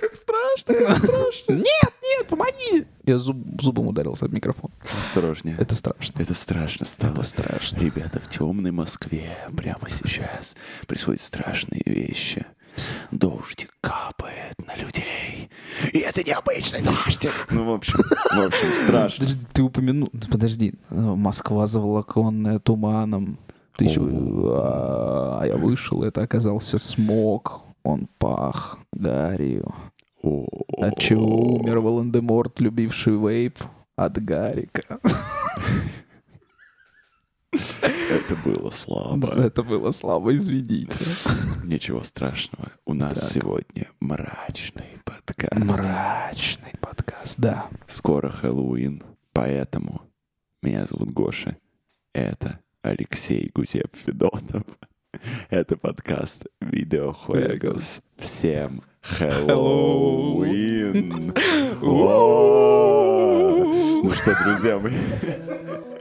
Как страшно, как страшно. Нет, нет, помоги! Я зуб- зубом ударился об микрофон. Осторожнее. Это страшно. Это страшно стало. Это страшно. Ребята, в темной Москве прямо сейчас происходят страшные вещи. Дождик капает на людей. И это необычный дождик. Ну, в общем, в общем, страшно. Подожди, ты упомянул... Подожди. Москва заволоконная туманом. Ты еще... А я вышел, это оказался смог. Он пах гарью. От чего умер Волан-де-Морт, любивший вейп? От Гарика. Это было слабо. Это было слабо, извините. Ничего страшного. У нас Так. сегодня мрачный подкаст. Мрачный подкаст, да. Скоро Хэллоуин, поэтому меня зовут Гоша. Это Алексей Гузеп Федотов. Это подкаст Видеохуэгос. Всем Хэллоуин! Ну что, друзья, мы...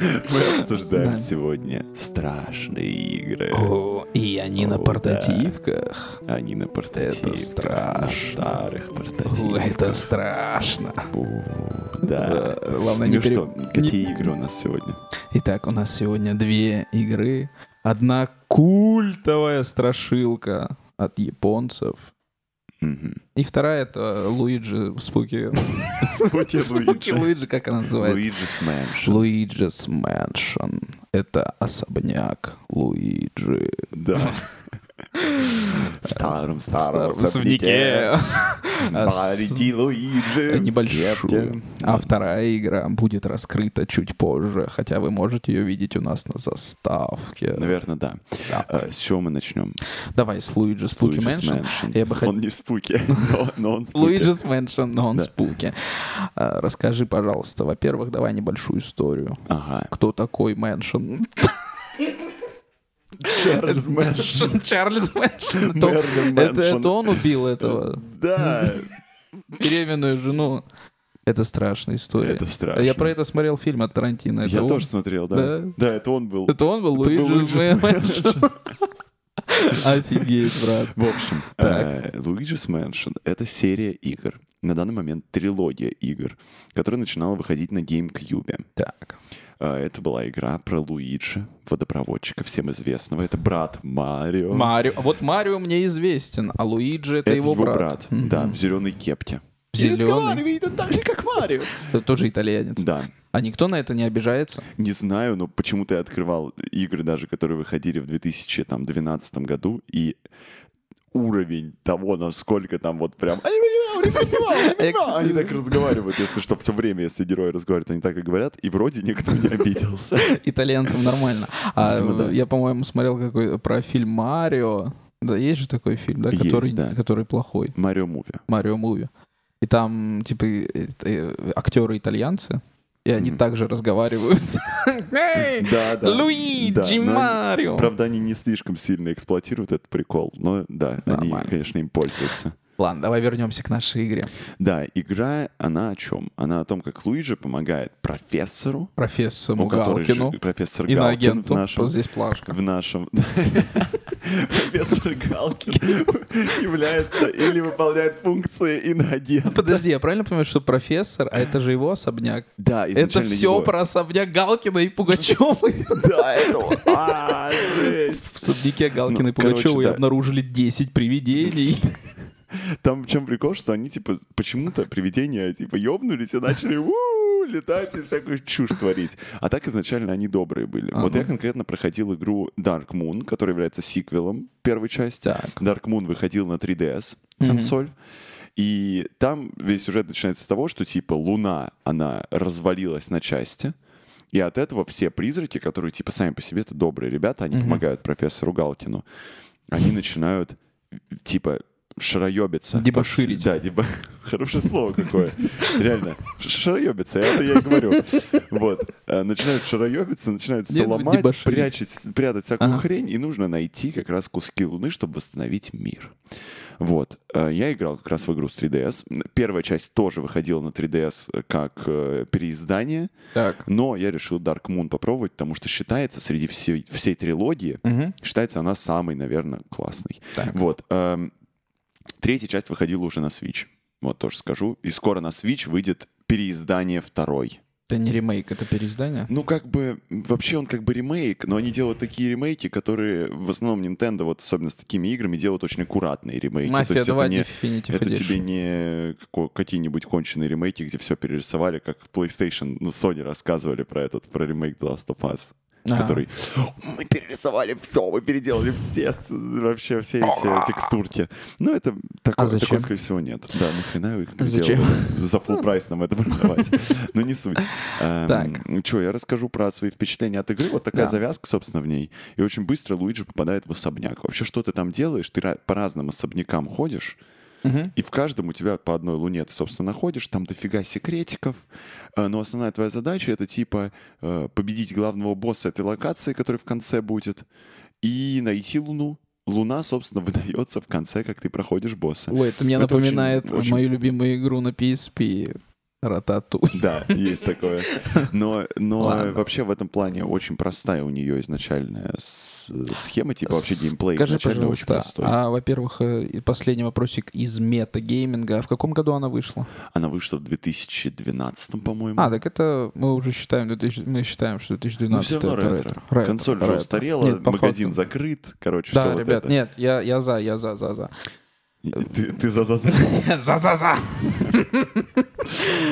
Мы обсуждаем Да. сегодня страшные игры. О, и они на портативках. Они на портативках, страшно. на старых О, портативках. это страшно. Да. Главное, не Ну что, какие игры у нас сегодня? Итак, у нас сегодня две игры. Одна культовая страшилка от японцев. И вторая это Луиджи Spooky. Spooky Луиджи. Луиджи, как она называется? Luigi's Mansion. Luigi's Mansion. Это особняк Луиджи. Да. В старом, старом особняке. Маленький Луиджи. Небольшую. А вторая игра будет раскрыта чуть позже, хотя вы можете ее видеть у нас на заставке. Наверное, да. А, С чего мы начнем? Давай с Луиджи Spooky Mansion. Он не spooky, но- он spooky. Luigi's Mansion, но он spooky. А, Расскажи, пожалуйста, во-первых, давай небольшую историю. Кто такой Mansion? Чарльз Mansion. Чарльз Mansion. Мерлин Это Mansion. это он убил этого Да, беременную жену. Это страшная история. это страшно. Я про это смотрел фильм от Тарантино. Это Я он? тоже смотрел, да. Да? Да, это он был. Это он был Луиджи Mansion. Офигеть, брат. В общем, э, Luigi's Mansion — это серия игр, на данный момент трилогия игр, которая начинала выходить на GameCube. Так. Э, Это была игра про Луиджи, водопроводчика, всем известного. Это брат Марио. Марио. А Вот Марио мне известен, а Луиджи это, Это его, брат. Мгм. да, в зеленой кепке. Зелёный. Ведь он так же, как Марио. Это тоже итальянец. Да. А никто на это не обижается? Не знаю, но почему-то я открывал игры даже, которые выходили в 2012 году, и уровень того, насколько там вот прям... Они так разговаривают, если что, все время, если герои разговаривают, они так и говорят, и вроде никто не обиделся. Итальянцам нормально. А да. я, по-моему, смотрел какой про фильм Марио. Да, есть же такой фильм, да, Есть, который, да. который плохой. Марио Муви. Марио Муви. И там, типа, актеры итальянцы, и они Мгм. также разговаривают. Эй, Да, да. Да, Луиджи, они- Марио. Правда, они не слишком сильно эксплуатируют этот прикол, но да, они, Нормально. конечно, им пользуются. Ладно, давай вернемся к нашей игре. Да, игра, она о чем? Она о том, как Луиджи помогает профессору, Профессору Галкину, жи- профессор Галкин в иноагенту. нашем здесь плашка. в нашем... Профессор Галкин является или выполняет функции иноагента. Подожди, я правильно понимаю, что профессор, а это же его особняк? Да, Это все про особняк Галкина и Пугачевой. Да, это. А. В особняке Галкина Ну, и Пугачевой короче, да. обнаружили 10 привидений. Там в чем прикол, что они, типа, почему-то привидения, типа, ёбнулись и начали летать и всякую чушь творить. А так изначально они добрые были. Вот я конкретно проходил игру Dark Moon, которая является сиквелом первой части. Так. Dark Moon выходил на 3DS Мгм. консоль. И там весь сюжет начинается с того, что типа Луна, она развалилась на части, и от этого все призраки, которые типа сами по себе это добрые ребята, они Мгм. помогают профессору Галкину, они начинают типа шароебиться. Дебоширить. Да, деба... Хорошее слово какое. Реально. Шароебиться, это я и говорю. Вот. Э, Начинают шароебиться, начинают все ну, ломать, прячать, прятать всякую Ага. хрень, и нужно найти как раз куски Луны, чтобы восстановить мир. Вот. Э, Я играл как раз в игру с 3DS. Первая часть тоже выходила на 3DS как э, переиздание, Так. но я решил Dark Moon попробовать, потому что считается среди всей, всей трилогии, Мгм. считается она самой, наверное, классной. Так. Вот. Третья часть выходила уже на Switch. Вот тоже скажу. И скоро на Switch выйдет переиздание второй. Это не ремейк, это переиздание? Ну, как бы, вообще он как бы ремейк, но они делают такие ремейки, которые в основном Nintendo, вот особенно с такими играми, делают очень аккуратные ремейки. То Мафия есть 2 это, не, Definitive это Edition. тебе не какие-нибудь конченые ремейки, где все перерисовали, как PlayStation, ну, Sony рассказывали про этот, про ремейк The Last of Us. Ага. который мы перерисовали все, мы переделали все вообще все эти текстурки. Ну, это такое, А зачем? такое, скорее всего, нет. Да, нахрена вы их Зачем? За full прайс нам это продавать. Но не суть. Так. Что, я расскажу про свои впечатления от игры. Вот такая завязка, собственно, в ней. И очень быстро Луиджи попадает в особняк. Вообще, что ты там делаешь? Ты по разным особнякам ходишь, Мгм. и в каждом у тебя по одной луне ты, собственно, находишь, там дофига секретиков, Э, но основная твоя задача — это, типа, э, победить главного босса этой локации, который в конце будет, и найти луну. Луна, собственно, выдается в конце, как ты проходишь босса. Ой, это мне Это очень- напоминает очень- мою любимую игру на PSP. Рататуй. Да, есть такое. Но, но Ладно. вообще в этом плане очень простая у нее изначальная схема, типа вообще геймплей Скажи, изначально очень простой. а, во-первых, э, последний вопросик из метагейминга. А В каком году она вышла? Она вышла в 2012, по-моему. А, так это мы уже считаем, 2000 мы считаем, что 2012 Ну, это ретро. ретро. Консоль Ретро, уже устарела, Нет, магазин факту. закрыт, короче, Да, все вот ребят, это. нет, я, я за, я за, за, за. Ты, ты за, за, за. За-за-за.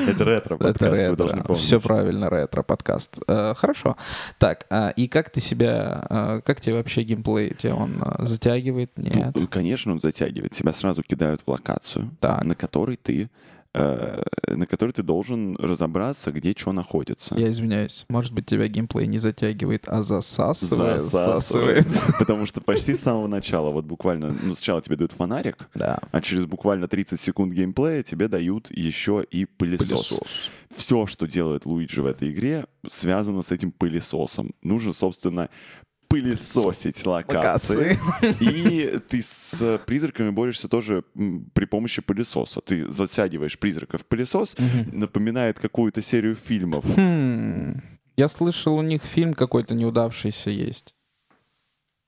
Это ретро-подкаст, Это вы должны ретро. помнить. Все правильно, ретро-подкаст. Э, Хорошо. Так, а, и как ты себя, э, как тебе вообще геймплей? Тебя он э, затягивает? Нет. Конечно, он затягивает. Тебя сразу кидают в локацию, Так. на которой ты на которой ты должен разобраться, где что находится. Я извиняюсь. Может быть, тебя геймплей не затягивает, а засасывает? Засасывает. Потому что почти с самого начала, вот буквально, ну, сначала тебе дают фонарик, Да. а через буквально 30 секунд геймплея тебе дают еще и пылесос. Все, что делает Луиджи в этой игре, связано с этим пылесосом. Нужно, собственно, пылесосить локации. И ты с призраками борешься тоже при помощи пылесоса. Ты затягиваешь призрака в пылесос, напоминает какую-то серию фильмов. Хм. Я слышал, у них фильм какой-то неудавшийся есть.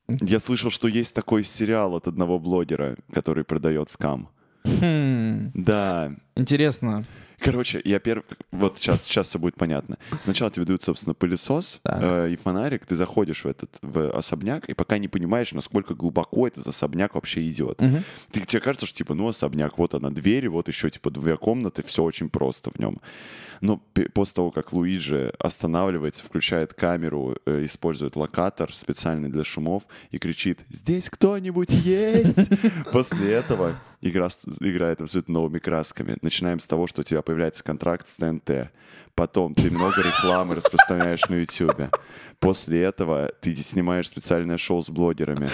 Я слышал, что есть такой сериал от одного блогера, который продает скам. Хм. Да. Интересно. Короче, я первый... Вот сейчас, сейчас все будет понятно. Сначала тебе дают, собственно, пылесос э, и фонарик. Ты заходишь в этот в особняк, и пока не понимаешь, насколько глубоко этот особняк вообще идет. Мгм. Ты, тебе кажется, что, типа, ну, особняк, вот она дверь, вот еще, типа, две комнаты, все очень просто в нем. Но после того, как Луиджи останавливается, включает камеру, э, использует локатор специальный для шумов и кричит «Здесь кто-нибудь есть?» После этого игра играет абсолютно новыми красками. Начинаем с того, что у тебя появляется контракт с ТНТ. Потом ты много рекламы распространяешь на YouTube. После этого ты снимаешь специальное шоу с блогерами.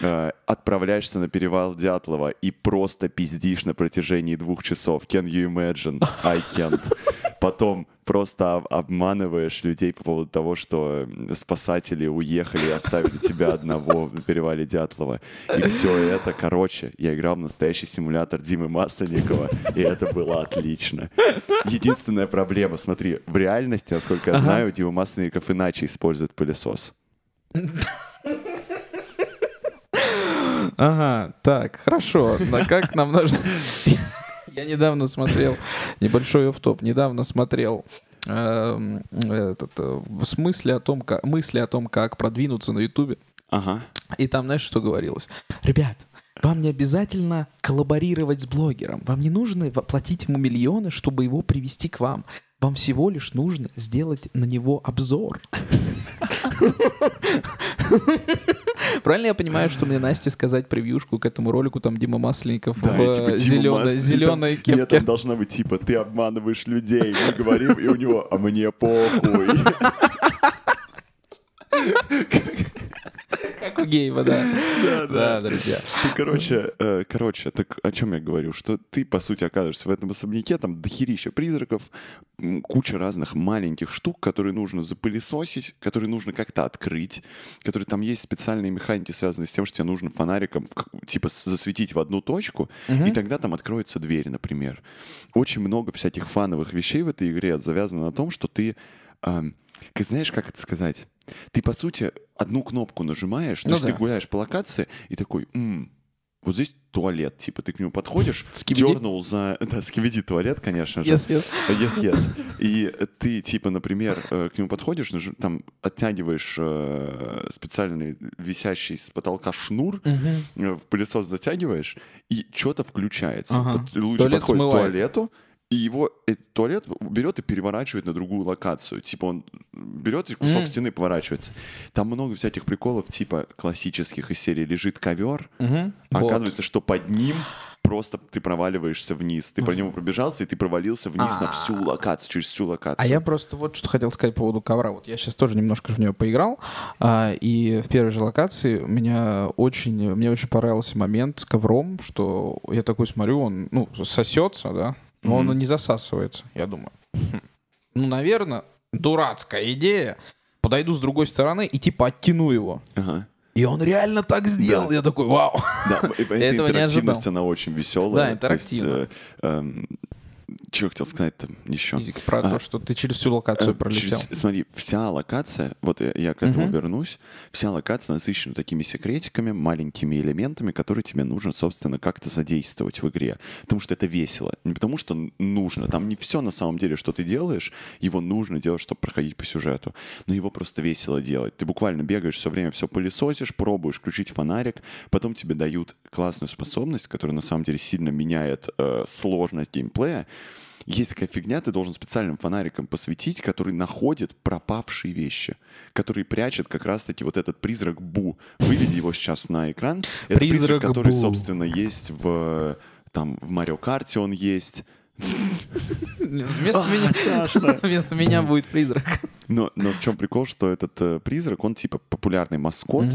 Э, Отправляешься на перевал Дятлова и просто пиздишь на протяжении двух часов. Can you imagine? I can't. Потом просто об- обманываешь людей по поводу того, что спасатели уехали и оставили тебя одного на перевале Дятлова. И все это, короче, я играл в настоящий симулятор Димы Масленникова, и это было отлично. Единственная проблема, смотри, в реальности, насколько я знаю, Дима Масленников иначе использует пылесос. Ага, так, хорошо. Но как нам нужно... Я недавно смотрел, небольшой офф-топ, недавно смотрел эм, этот, э, в смысле о том, как, мысли о том, как продвинуться на Ютубе. Ага. И там, знаешь, что говорилось? Ребят, вам не обязательно коллаборировать с блогером. Вам не нужно платить ему миллионы, чтобы его привести к вам. Вам всего лишь нужно сделать на него обзор. Правильно я понимаю, что мне Насте сказать превьюшку к этому ролику, там Дима Масленников Да, в и типа зеленой, Мас- и там- зеленой Нет, там кепке. должна быть типа, ты обманываешь людей. Мы говорим, и у него, а мне похуй. Как Гейба, да. Да, да, друзья. Короче, э, короче, так о чем я говорю? Что ты, по сути, оказываешься в этом особняке, там дохерища призраков, куча разных маленьких штук, которые нужно запылесосить, которые нужно как-то открыть, которые там есть специальные механики, связанные с тем, что тебе нужно фонариком, типа, засветить в одну точку, и тогда там откроется дверь, например. Очень много всяких фановых вещей в этой игре завязано на том, что ты... Как знаешь, как это сказать? Ты, по сути, одну кнопку нажимаешь, то ну есть да. ты гуляешь по локации и такой, м вот здесь туалет, типа ты к нему подходишь, скибиди? дернул за... Да, скивиди туалет, конечно же. Yes, yes. Yes, yes. И ты, типа, например, э, к нему подходишь, там оттягиваешь э, специальный висящий с потолка шнур, uh-huh. в пылесос затягиваешь, и что-то включается. Uh-huh. Луч подходит смывает. к туалету, и его этот туалет берет и переворачивает на другую локацию. Типа он берет и кусок mm. стены поворачивается. Там много всяких приколов, типа классических из серии лежит ковер, mm-hmm. а вот. оказывается, что под ним просто ты проваливаешься вниз. Ты по нему пробежался, и ты провалился вниз на всю а. локацию, через всю локацию. А я просто вот что хотел сказать по поводу ковра. Вот я сейчас тоже немножко в нее поиграл, а, и в первой же локации меня очень, мне очень понравился момент с ковром, что я такой смотрю, он, ну, сосется, да, но mm-hmm. он не засасывается, я думаю. Ну, наверное, дурацкая идея. Подойду с другой стороны и типа оттяну его. Ага. И он реально так сделал. Да. Я такой, вау. Да, не ожидал. она очень веселая. Да, интерактивная. Есть, э, э, что хотел сказать-то еще? Про а, то, что ты через всю локацию э, пролетел. Через, смотри, вся локация, вот я, я к этому угу. вернусь, вся локация насыщена такими секретиками, маленькими элементами, которые тебе нужно, собственно, как-то задействовать в игре. Потому что это весело. Не потому что нужно. Там не все на самом деле, что ты делаешь, его нужно делать, чтобы проходить по сюжету. Но его просто весело делать. Ты буквально бегаешь все время, все пылесосишь, пробуешь включить фонарик, потом тебе дают классную способность, которая на самом деле сильно меняет э, сложность геймплея, есть такая фигня, ты должен специальным фонариком посветить, который находит пропавшие вещи, который прячет как раз-таки вот этот призрак Бу. Выведи его сейчас на экран. Это призрак, призрак который, Бу. собственно, есть в там в Марио Карте он есть. Вместо меня, вместо меня будет призрак. Но, но в чем прикол, что этот э, призрак, он типа популярный маскот,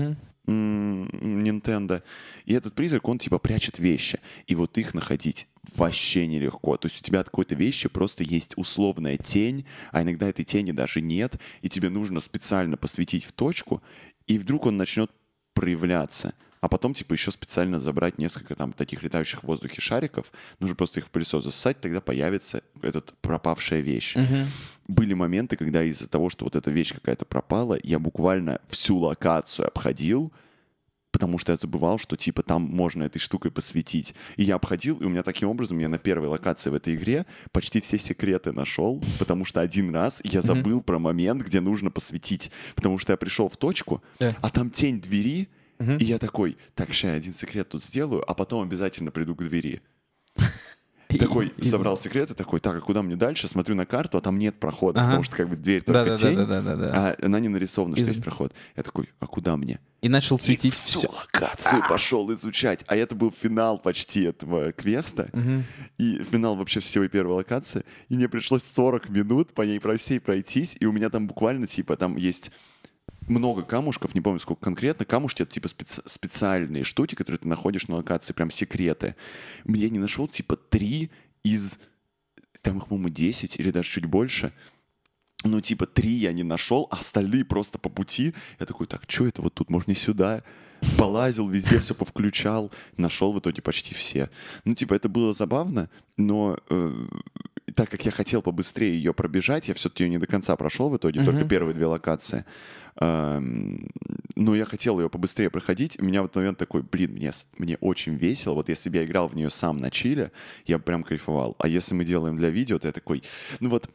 Nintendo. И этот призрак, он типа прячет вещи. И вот их находить вообще нелегко. То есть у тебя от какой-то вещи просто есть условная тень, а иногда этой тени даже нет, и тебе нужно специально посветить в точку, и вдруг он начнет проявляться а потом, типа, еще специально забрать несколько там таких летающих в воздухе шариков, нужно просто их в пылесос засосать, тогда появится этот пропавшая вещь. Угу. Были моменты, когда из-за того, что вот эта вещь какая-то пропала, я буквально всю локацию обходил, потому что я забывал, что типа там можно этой штукой посветить. И я обходил, и у меня таким образом, я на первой локации в этой игре почти все секреты нашел, потому что один раз я забыл mm-hmm. про момент, где нужно посветить, потому что я пришел в точку, yeah. а там тень двери, Угу. И я такой, так, ща я один секрет тут сделаю, а потом обязательно приду к двери. Такой собрал секреты, такой, так, а куда мне дальше? Смотрю на карту, а там нет прохода, потому что как бы дверь только тень, да, да, да, да, да. а она не нарисована, что есть проход. Я такой, а куда мне? И начал светить всю все. локацию а пошел изучать. А это был финал почти этого квеста. И финал вообще всей первой локации. И мне пришлось 40 минут по ней про всей пройтись. И у меня там буквально, типа, там есть много камушков, не помню сколько конкретно. Камушки — это типа специ- специальные штуки, которые ты находишь на локации, прям секреты. Я не нашел типа три из... Там их, по-моему, 10 или даже чуть больше. Ну, типа, три я не нашел, а остальные просто по пути. Я такой, так, что это вот тут, можно не сюда? Полазил, везде все повключал, нашел в итоге почти все. Ну, типа, это было забавно, но э, так как я хотел побыстрее ее пробежать, я все-таки ее не до конца прошел в итоге, uh-huh. только первые две локации. Эм, но я хотел ее побыстрее проходить. У меня в этот момент такой, блин, мне, мне очень весело. Вот если бы я играл в нее сам на чиле, я прям кайфовал. А если мы делаем для видео, то я такой, ну вот,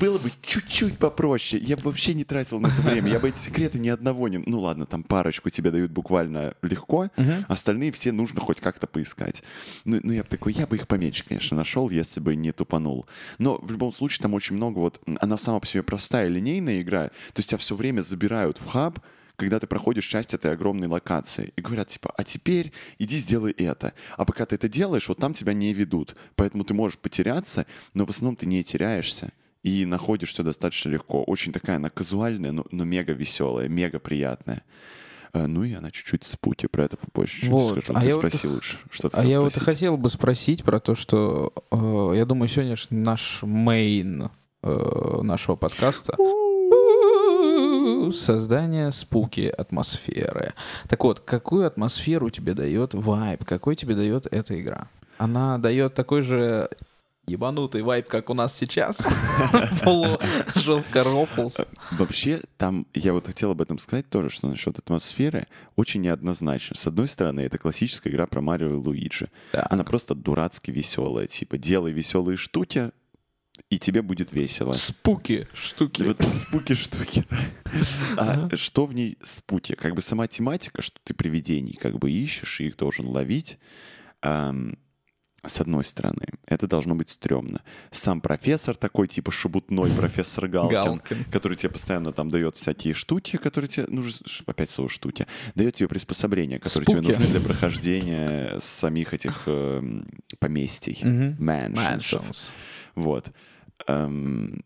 было бы чуть-чуть попроще. Я бы вообще не тратил на это время. Я бы эти секреты ни одного не... Ну ладно, там парочку тебе дают буквально легко, uh-huh. остальные все нужно хоть как-то поискать. Ну, ну я бы такой, я бы их поменьше, конечно, нашел, если бы не тупанул. Но в любом случае там очень много вот... Она сама по себе простая, линейная игра. То есть тебя все время забирают в хаб, когда ты проходишь часть этой огромной локации и говорят типа, а теперь иди сделай это. А пока ты это делаешь, вот там тебя не ведут. Поэтому ты можешь потеряться, но в основном ты не теряешься и находишь все достаточно легко. Очень такая она казуальная, но, но мега веселая, мега приятная. Э, Ну и она чуть-чуть спуки, про это попозже чуть Вот, скажу. а Ты я вот спроси лучше, что ты А я вот спросить. хотел бы спросить про то, что э, я думаю, сегодня ж наш мейн э, нашего подкаста создание спуки атмосферы. Так вот, какую атмосферу тебе дает вайб? Какой тебе дает эта игра? Она дает такой же ебанутый вайб, как у нас сейчас. Полу жестко рофлс. Вообще, там, я вот хотел об этом сказать тоже, что насчет атмосферы очень неоднозначно. С одной стороны, это классическая игра про Марио и Луиджи. Она просто дурацки веселая. Типа, делай веселые штуки, и тебе будет весело. Спуки штуки. Вот спуки-штуки. да. А что в ней спуки? Как бы сама тематика, что ты привидений как бы ищешь и их должен ловить. с одной стороны, это должно быть стрёмно. Сам профессор такой, типа шебутной профессор Галкин, Галкин. который тебе постоянно там дает всякие штуки, которые тебе нужны, опять слово штуки, дает тебе приспособления, которые тебе Спуки. нужны для прохождения самих этих эм, поместий, Мгм. mansions. Mansions. Вот. Эм,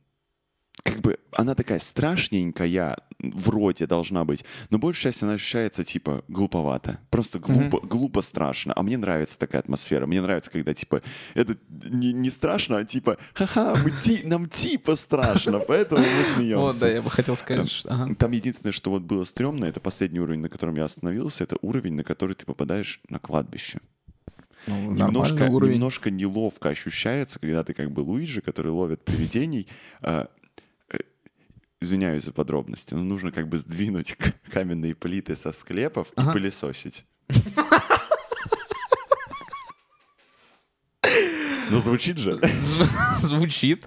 как бы она такая страшненькая, вроде должна быть, но большая часть она ощущается типа глуповато. Просто глупо, глупо страшно. А мне нравится такая атмосфера. Мне нравится, когда типа это не, не страшно, а типа ха-ха, ти- нам типа страшно, поэтому мы смеемся. Вот, да, я бы хотел сказать, что... ага. Там единственное, что вот было стрёмно, это последний уровень, на котором я остановился, это уровень, на который ты попадаешь на кладбище. Ну, Немножко, уровень. немножко неловко ощущается, когда ты как бы Луиджи, который ловит привидений. а, э, извиняюсь за подробности, но нужно как бы сдвинуть каменные плиты со склепов и Ага. пылесосить. Ну, звучит же. Звучит.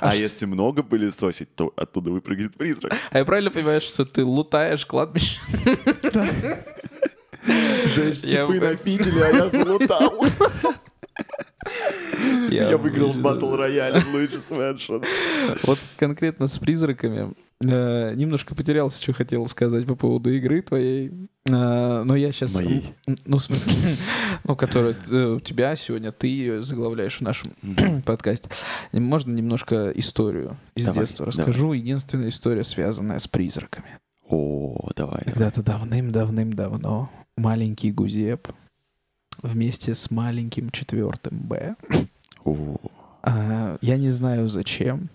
А если много пылесосить, то оттуда выпрыгнет призрак. А я правильно понимаю, что ты лутаешь кладбище? Жесть, Я типы напидели, а я залутал. Я выиграл бы- батл рояль в Luigi's Mansion. Вот конкретно с призраками. э, Немножко потерялся, что хотел сказать по поводу игры твоей. Э, Но я сейчас... Моей. Ну, в смысле, ну, которую э, у тебя сегодня, ты ее заглавляешь в нашем подкасте. Можно немножко историю из Давай, детства расскажу. Единственная история, связанная с призраками. О, давай. Когда-то давным-давным-давно маленький Гузеп вместе с маленьким четвертым Б О, А, Я не знаю зачем,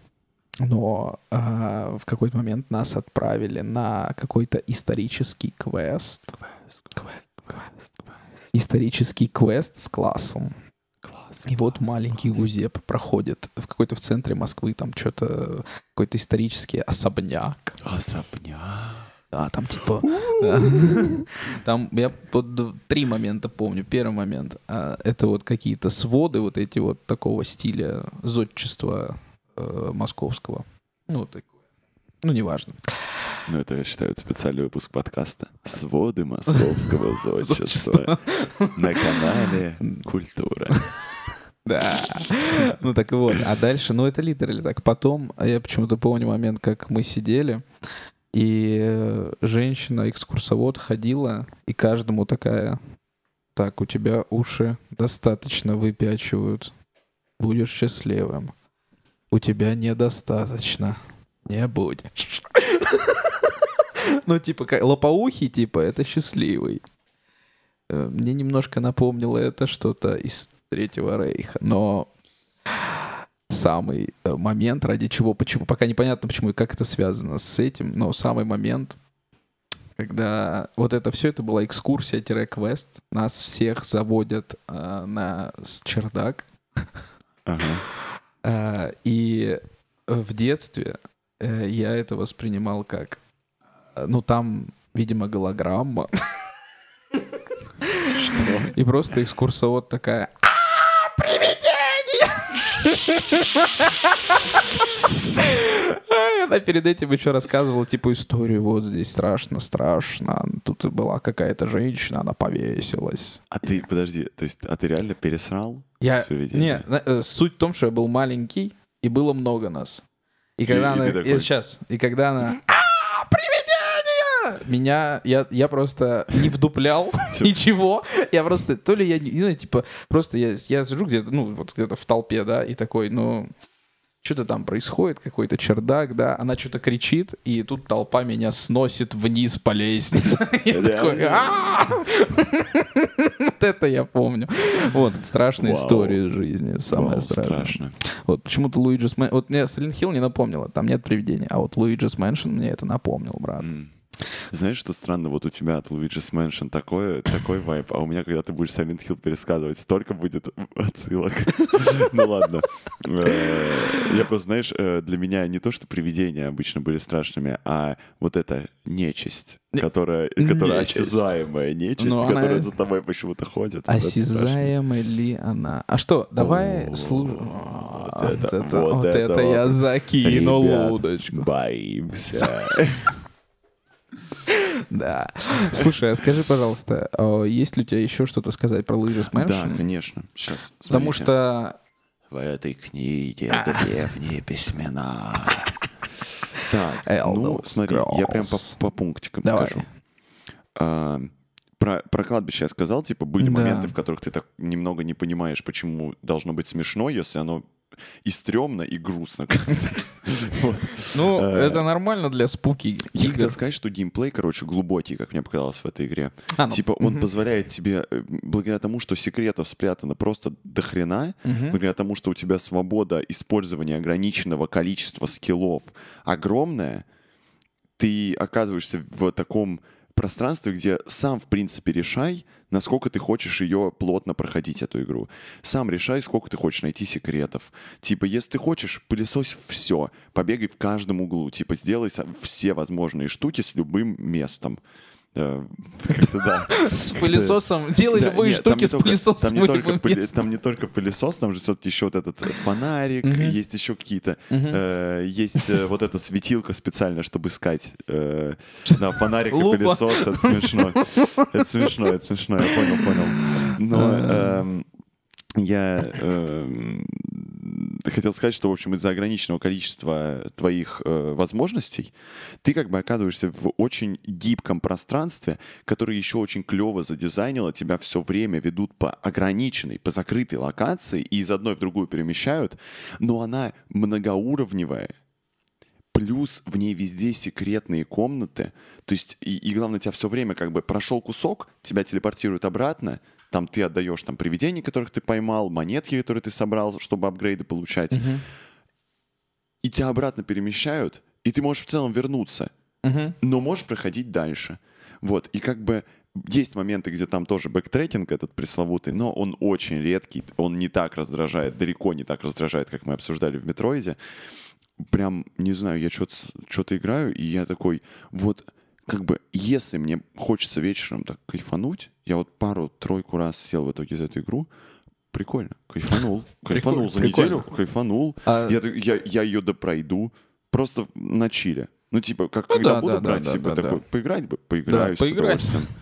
но а, в какой-то момент нас отправили на какой-то исторический квест. Квест, квест, квест. Исторический квест с классом. Класс. И вот маленький Гузеп проходит в какой-то в центре Москвы, там что-то, какой-то исторический особняк. Особняк. Да, там типа... Там я три момента помню. Первый момент а, — это вот какие-то своды вот эти вот такого стиля зодчества э, московского. Ну, такое. Ну, неважно. Ну, это, я считаю, специальный выпуск подкаста. Своды московского зодчества на канале Культура. Да. Ну так вот. А дальше, ну это литерально так. Потом, а я почему-то помню момент, как мы сидели, и э, женщина-экскурсовод ходила, и каждому такая, так, у тебя уши достаточно выпячивают, будешь счастливым. У тебя недостаточно, не будешь. Ну, типа, лопоухий, типа, это счастливый. Э, Мне немножко напомнило это что-то из Третьего Рейха, но самый э, момент, ради чего, почему, пока непонятно, почему и как это связано с этим, но самый момент, когда вот это все, это была экскурсия-квест, нас всех заводят э, на чердак, Ага. э, и в детстве э, я это воспринимал как, ну там, видимо, голограмма, Что? и просто экскурсовод такая, «А, привидение! А, Она перед этим еще рассказывала, типа, историю, вот здесь страшно, страшно. Тут была какая-то женщина, она повесилась. А ты, подожди, то есть, а ты реально пересрал? Я... Не, э, суть в том, что я был маленький, и было много нас. И когда она... сейчас. И когда она... «А, привидение! Меня... Я, я просто не вдуплял ничего. Я просто... То ли я... не- Ну, типа, просто я, я сижу где-то, ну, вот где-то в толпе, да, и такой, ну... что-то там происходит, какой-то чердак, да, она что-то кричит, и тут толпа меня сносит вниз по лестнице. Я такой! Вот это я помню. Вот, страшная история из жизни, самая страшная. Вот почему-то Luigi's. Вот мне Silent Hill не напомнила, там нет привидения, а вот Luigi's Mansion мне это напомнил, брат. Знаешь, что странно, вот у тебя от Luigi's Mansion такое, такой vibe, а у меня, когда ты будешь Silent Hill пересказывать, столько будет отсылок. Ну ладно. Э, Я просто, знаешь, э, для меня не то, что привидения обычно были страшными, а вот эта нечисть, которая, которая осязаемая нечисть, Ну, которая за тобой почему-то ходит. Вот это страшно. Осязаема ли она? А что, давай О, слушай. вот это- я закинул удочку. Боимся. Да. Слушай, а скажи, пожалуйста, а есть ли у тебя еще что-то сказать про Luigi's Да, Mansion? конечно. Сейчас. Потому что В этой книге древние письмена. Так, ну, смотри, я прям по, пунктикам скажу. А, про, про кладбище я сказал, типа, были Да. моменты, в которых ты так немного не понимаешь, почему должно быть смешно, если оно и стрёмно, и грустно. Ну, Э, это нормально для спуки Я хотел сказать, что геймплей, короче, глубокий, как мне показалось в этой игре. А, ну, Типа он позволяет тебе, э, благодаря тому, что секретов спрятано просто до хрена, благодаря тому, что у тебя свобода использования ограниченного количества скиллов огромная, ты оказываешься в таком пространстве, где сам, в принципе, решай, насколько ты хочешь ее плотно проходить, эту игру. Сам решай, сколько ты хочешь найти секретов. Типа, если ты хочешь, пылесось все, побегай в каждом углу, типа, сделай все возможные штуки с любым местом. Э, Как-то да. С пылесосом. Делай Да, любые нет, штуки с только- пылесосом. Там не, только любым пыли- местом. там не только пылесос, там же все-таки еще вот этот фонарик, Мгм. есть еще какие-то, э, есть э, вот эта светилка специально, чтобы искать. э, Да, фонарик и пылесос, это смешно. Это смешно, это смешно, я понял, понял. Но я эм, хотел сказать, что, в общем, из-за ограниченного количества твоих э, возможностей ты как бы оказываешься в очень гибком пространстве, которое еще очень клево задизайнило, тебя все время ведут по ограниченной, по закрытой локации и из одной в другую перемещают, но она многоуровневая, плюс в ней везде секретные комнаты, то есть и, и главное, тебя все время как бы прошел кусок, тебя телепортируют обратно, там ты отдаешь там привидений, которых ты поймал, монетки, которые ты собрал, чтобы апгрейды получать, Мгм. и тебя обратно перемещают, и ты можешь в целом вернуться, Мгм. но можешь проходить дальше. Вот, и как бы есть моменты, где там тоже backtracking этот пресловутый, но он очень редкий, он не так раздражает, далеко не так раздражает, как мы обсуждали в Metroid е. Прям, не знаю, я что-то играю, и я такой, вот, как бы, если мне хочется вечером так кайфануть, я вот пару-тройку раз сел в итоге за эту игру, прикольно, кайфанул, кайфанул за неделю, кайфанул, А- я, я, я ее допройду просто на чиле. Ну, типа, как Ну когда да, буду да, брать, да, типа, да, такой, да. поиграть бы, поиграю с поиграть. удовольствием.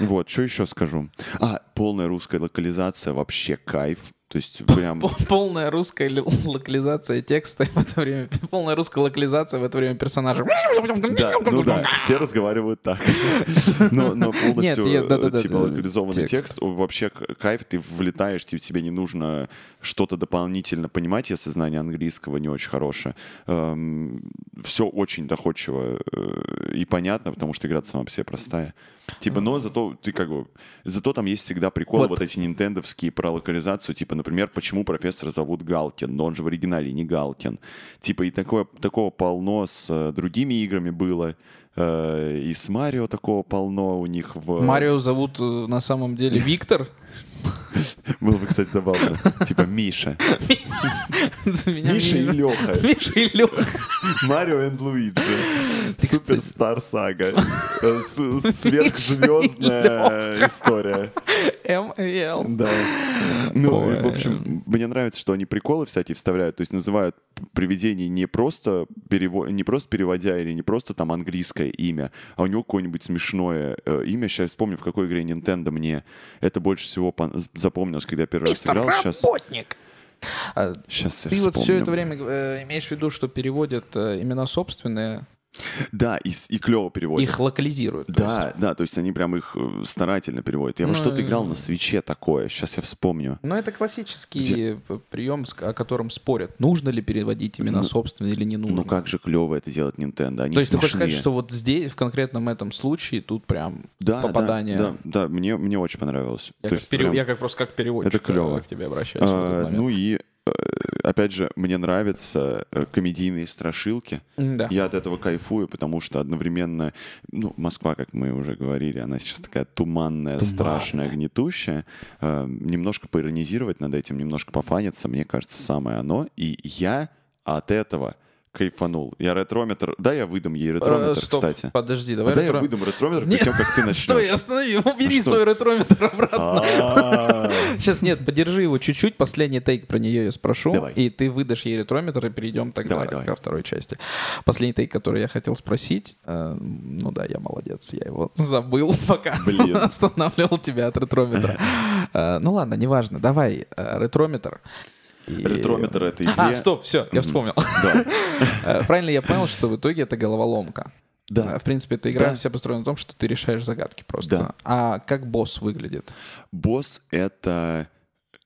Вот, что еще скажу? А, полная русская локализация, вообще кайф. То есть прям... Пол- Полная русская ли- локализация текста в это время. Полная русская локализация в это время персонажа. Да, ну да, все разговаривают так. Но, но полностью, Нет, я- да-да-да, э, типа, да, локализованный текст. текст, вообще кайф, ты влетаешь, тебе, тебе не нужно что-то дополнительно понимать, если знание английского не очень хорошее. все очень доходчиво э, и понятно, потому что игра сама по себе простая. Типа, но зато ты как бы... Зато там есть всегда приколы, Вот. вот, эти нинтендовские про локализацию, типа, например, почему профессора зовут Галкин, но он же в оригинале не Галкин. Типа, и такое, такого полно с э, другими играми было. Э, и с Марио такого полно у них в... Марио зовут э, на самом деле Виктор. Было бы, кстати, забавно. Типа Миша. Миша и Леха. Миша и Леха. Марио и Луиджи. Суперстар сага. Э, Сверхзвездная история. М и Л. Да. Ну, в общем, мне нравится, что они приколы всякие вставляют. То есть называют привидений не просто, перево... не просто переводя или не просто там английское имя, а у него какое-нибудь смешное э, имя. Сейчас вспомню, в какой игре Nintendo мне это больше всего запомнилось, когда я первый раз Мистер играл. Сейчас, Работник. Сейчас я Ты вот все это время э, имеешь в виду, что переводят э, имена собственные Да, и, и клево переводят. Их локализируют. Да, да, то есть они прям их э, старательно переводят. Я во Ну, что-то играл на свече такое, сейчас я вспомню. Но это классический п- прием, о котором спорят. Нужно ли переводить именно Ну, собственно или не нужно. Ну как же клево это делать Nintendo, они То есть ты хочешь сказать, что вот здесь, в конкретном этом случае, тут прям да, да, попадание. Да, да, мне, мне очень понравилось. Я, То как есть пере- прям, я как просто как переводчик Это клёво. э, к тебе обращаюсь. э, момент. ну и, э, опять же, мне нравятся э, комедийные страшилки. да. Я от этого кайфую, потому что одновременно, ну, Москва, как мы уже говорили, она сейчас такая туманная, страшная, гнетущая. Э, немножко поиронизировать над этим, немножко пофаниться, мне кажется, самое оно. И я от этого кайфанул. Я ретрометр... Да, я выдам ей Э, ретрометр, стоп, кстати. подожди, А давай да, я выдам ретрометр перед тем, как ты начнешь. Стой, останови, убери что? свой ретрометр обратно. А, Сейчас нет, подержи его чуть-чуть, последний тейк про нее я спрошу, и ты выдашь ей ретрометр, и перейдем тогда ко второй части. Последний тейк, который я хотел спросить, э, ну да, я молодец, я его забыл, пока останавливал тебя от ретрометра. Э, Ну ладно, неважно, давай ретрометр. И- Ретрометр этой игре. А, стоп, все, я вспомнил. Э, Правильно я понял, что в итоге это головоломка. Да. Э, В принципе, эта игра Да. вся построена на том, что ты решаешь загадки просто. Да. А как босс выглядит? Босс — это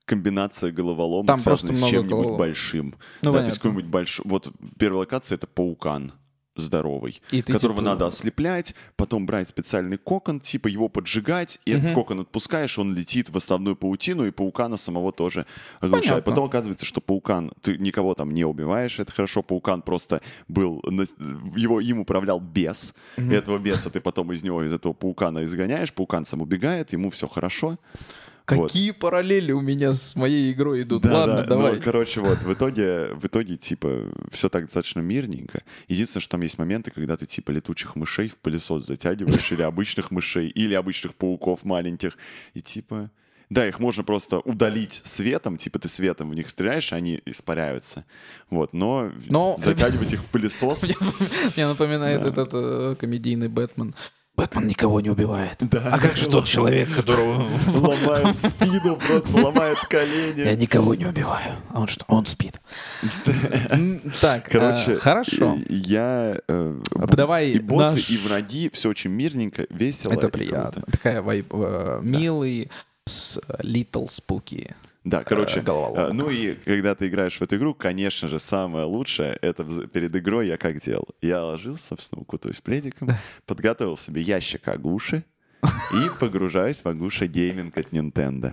комбинация головоломок, Там просто с чем-нибудь большим. Ну, да, то есть понятно. какой-нибудь большой... Вот первая локация — это паукан здоровый, И которого типа, надо ослеплять, потом брать специальный кокон, типа его поджигать, и этот Мгм. кокон отпускаешь, он летит в основную паутину, и паукана самого тоже оглушает. Потом оказывается, что паукан, ты никого там не убиваешь, это хорошо, паукан просто был, на- его, им управлял бес, и этого беса ты потом из него, из этого паукана изгоняешь, паукан сам убегает, ему все хорошо. Вот. Какие параллели у меня с моей игрой идут? Да, Ладно, да, давай. Ну, короче, вот, в итоге, в итоге, типа, все так достаточно мирненько. Единственное, что там есть моменты, когда ты, типа, летучих мышей в пылесос затягиваешь, или обычных мышей, или обычных пауков маленьких, и, типа... Да, их можно просто удалить светом, типа ты светом в них стреляешь, и они испаряются. Вот, но, Но- затягивать их в пылесос... Мне напоминает этот э, комедийный Бэтмен. Бэтмен никого не убивает. Да. А как же тот человек, которого... Ломает спину, просто ломает Я колени. никого не убиваю. А он что? Он спит. Так, Короче, э, хорошо. я... э, А Давай И боссы, и враги, все очень мирненько, весело. Это приятно. Такая вайб, э, милый, с little spooky. Да, короче, Э, головоломка. э, ну и когда ты играешь в эту игру, конечно же, самое лучшее, это перед игрой я как делал? Я ложился, собственно, укутываюсь пледиком, подготовил себе ящик Агуши и погружаюсь в Агуша гейминг от Nintendo.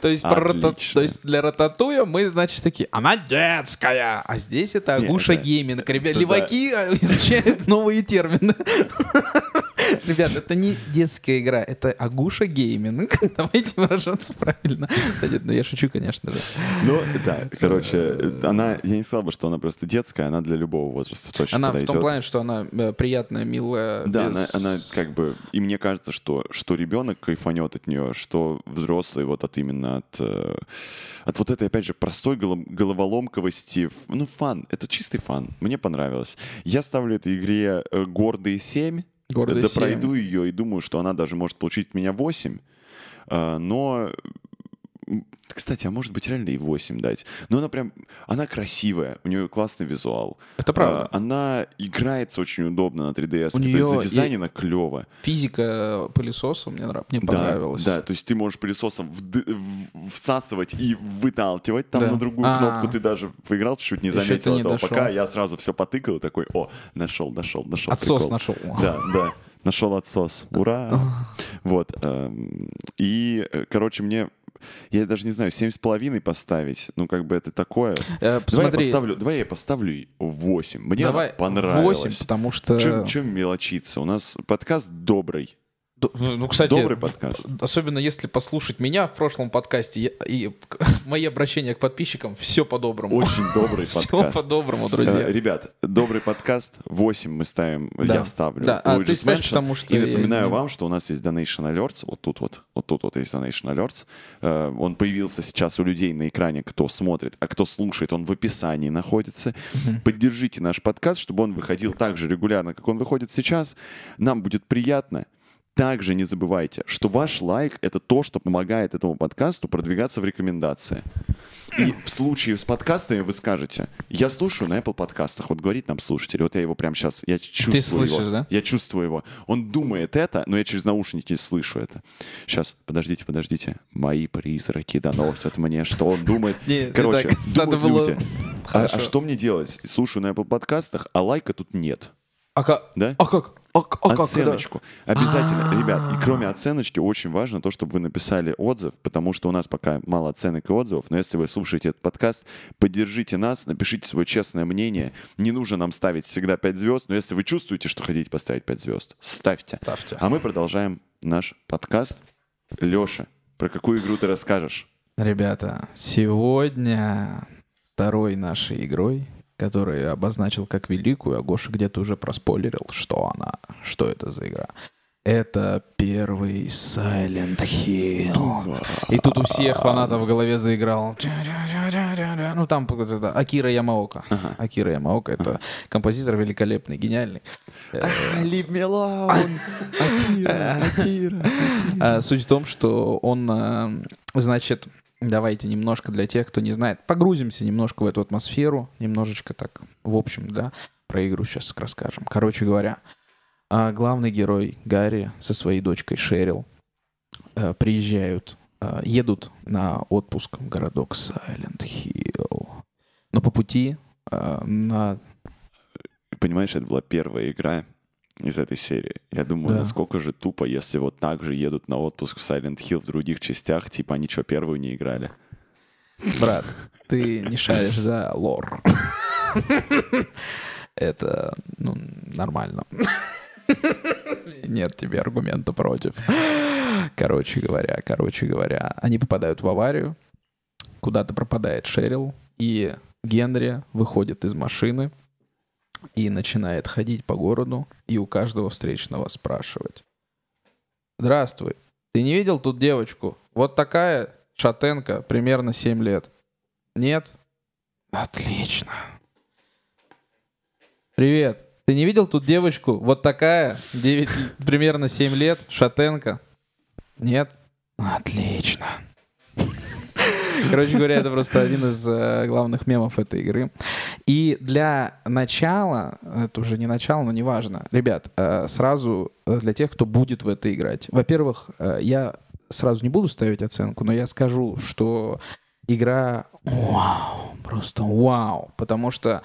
То есть, про рата- то есть для Рататуя мы, значит, такие, она детская, а здесь это Агуша гейминг. Ребят, леваки э, изучают новые термины. Ребят, это не детская игра, это Агуша гейминг. Давайте выражаться правильно. Да нет, ну я шучу, конечно же. Ну, да, короче, она, я не сказал бы, что она просто детская, она для любого возраста точно Она в подойдет. том плане, что она э, приятная, милая. Да, без- она, она как бы... И мне кажется, что, что ребенок кайфанет от нее, что взрослый вот от именно от... э, от вот этой, опять же, простой голо- головоломковости. Ну, фан. Это чистый фан. Мне понравилось. Я ставлю этой игре э, гордые 7. Гордые да пройду ее и думаю, что она даже может получить от меня 8. Э, но... Кстати, а может быть реально и 8 дать. Но она прям... Она красивая. У нее классный визуал. Это правда. А, Она играется очень удобно на 3DS. У То есть неё за и- дизайнена клево. Физика пылесоса мне, нрав- мне понравилась. Да, да, то есть ты можешь пылесосом вд- всасывать и выталкивать. Там Да. на другую А. кнопку ты даже поиграл, чуть не заметил не этого. дошёл. Пока я сразу все потыкал такой, о, нашел, нашел, нашел. Отсос прикол». нашел. Да, да. Нашел отсос. Ура! Вот. эм, И, э, короче, мне... Я даже не знаю, семь с половиной поставить. Ну, как бы это такое. Э, Давай я Посмотри, поставлю, давай я поставлю 8. Мне давай она понравилась. 8, потому что... Чем, чем мелочиться? У нас подкаст добрый. Д- Ну, кстати, Добрый подкаст. особенно если послушать меня в прошлом подкасте я- и мои обращения к подписчикам, все по-доброму. Очень добрый Все подкаст. по-доброму, Э, друзья. Ребят, добрый подкаст. 8 мы ставим, Да. я ставлю. Да, а ты ставишь, потому что И напоминаю вам, что у нас есть Donation Alerts. Вот тут вот. Вот тут вот есть Donation Alerts. Э, Он появился сейчас у людей на экране, кто смотрит, а кто слушает, он в описании находится. Поддержите наш подкаст, чтобы он выходил так же регулярно, как он выходит сейчас. Нам будет приятно. Также не забывайте, что ваш лайк — это то, что помогает этому подкасту продвигаться в рекомендации. И в случае с подкастами вы скажете, я слушаю на Apple подкастах, вот говорит нам слушатель, вот я его прямо сейчас, я чувствую слышишь, его. да? Я чувствую его. Он думает это, но я через наушники слышу это. Сейчас, подождите, подождите. Мои призраки доносят мне, что он думает. Короче, надо было- люди. А, а что мне делать? Слушаю на Apple подкастах, а лайка тут нет. А как? Да? А как? А, к- а как? Оценочку. Обязательно, А. ребят, и кроме оценочки, очень важно то, чтобы вы написали отзыв, потому что у нас пока мало оценок и отзывов, но если вы слушаете этот подкаст, поддержите нас, напишите свое честное мнение. Не нужно нам ставить всегда 5 звезд, но если вы чувствуете, что хотите поставить 5 звезд, ставьте. Ставьте. А мы продолжаем наш подкаст. Леша, про какую игру ты расскажешь? Ребята, сегодня второй нашей игрой, которую я обозначил как великую, а Гоша где-то уже проспойлерил, что она, что это за игра. Это первый Silent Hill. И тут у всех фанатов в голове заиграл. Ну, там это Акира Ямаока. Акира Ямаока — это композитор великолепный, гениальный. Э, leave me alone! Акира, Акира, А, Суть в том, что он, а, значит, давайте немножко для тех, кто не знает, погрузимся немножко в эту атмосферу, немножечко так, в общем, да, про игру сейчас расскажем. Короче говоря, а, главный герой Гарри со своей дочкой Шерил а, приезжают, а, едут на отпуск в городок Silent Hill. Но по пути а, на... Понимаешь, это была первая игра из этой серии. Я думаю, Да. насколько же тупо, если вот так же едут на отпуск в Silent Hill в других частях, типа они что, первую не играли? Брат, ты не шаришь за лор. Это, ну, нормально. Нет тебе аргумента против. Короче говоря, короче говоря, они попадают в аварию, куда-то пропадает Шерил, и Генри выходит из машины и начинает ходить по городу и у каждого встречного спрашивать. Здравствуй, ты не видел тут девочку? Вот такая шатенка, примерно 7 лет. Нет? Отлично. Привет. Ты не видел тут девочку? Вот такая, 9, примерно 7 лет, шатенка. Нет? Отлично. Короче говоря, это просто один из э, главных мемов этой игры. И для начала, это уже не начало, но неважно, ребят, э, сразу э, для тех, кто будет в это играть. Во-первых, я сразу не буду ставить оценку, но я скажу, что игра вау, просто вау, потому что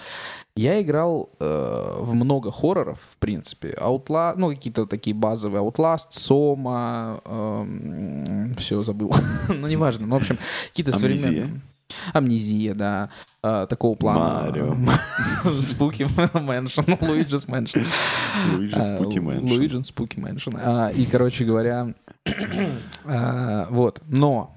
я играл э, в много хорроров, в принципе. Outla... Ну, какие-то такие базовые. Outlast, Soma, все забыл. ну, неважно. Ну, в общем, какие-то современные... Амнезия, да. э, такого плана. Марио. Spooky Mansion, Luigi's Mansion. Luigi Spooky Mansion. Luigi Spooky Mansion. А, И, короче говоря, а, вот. Но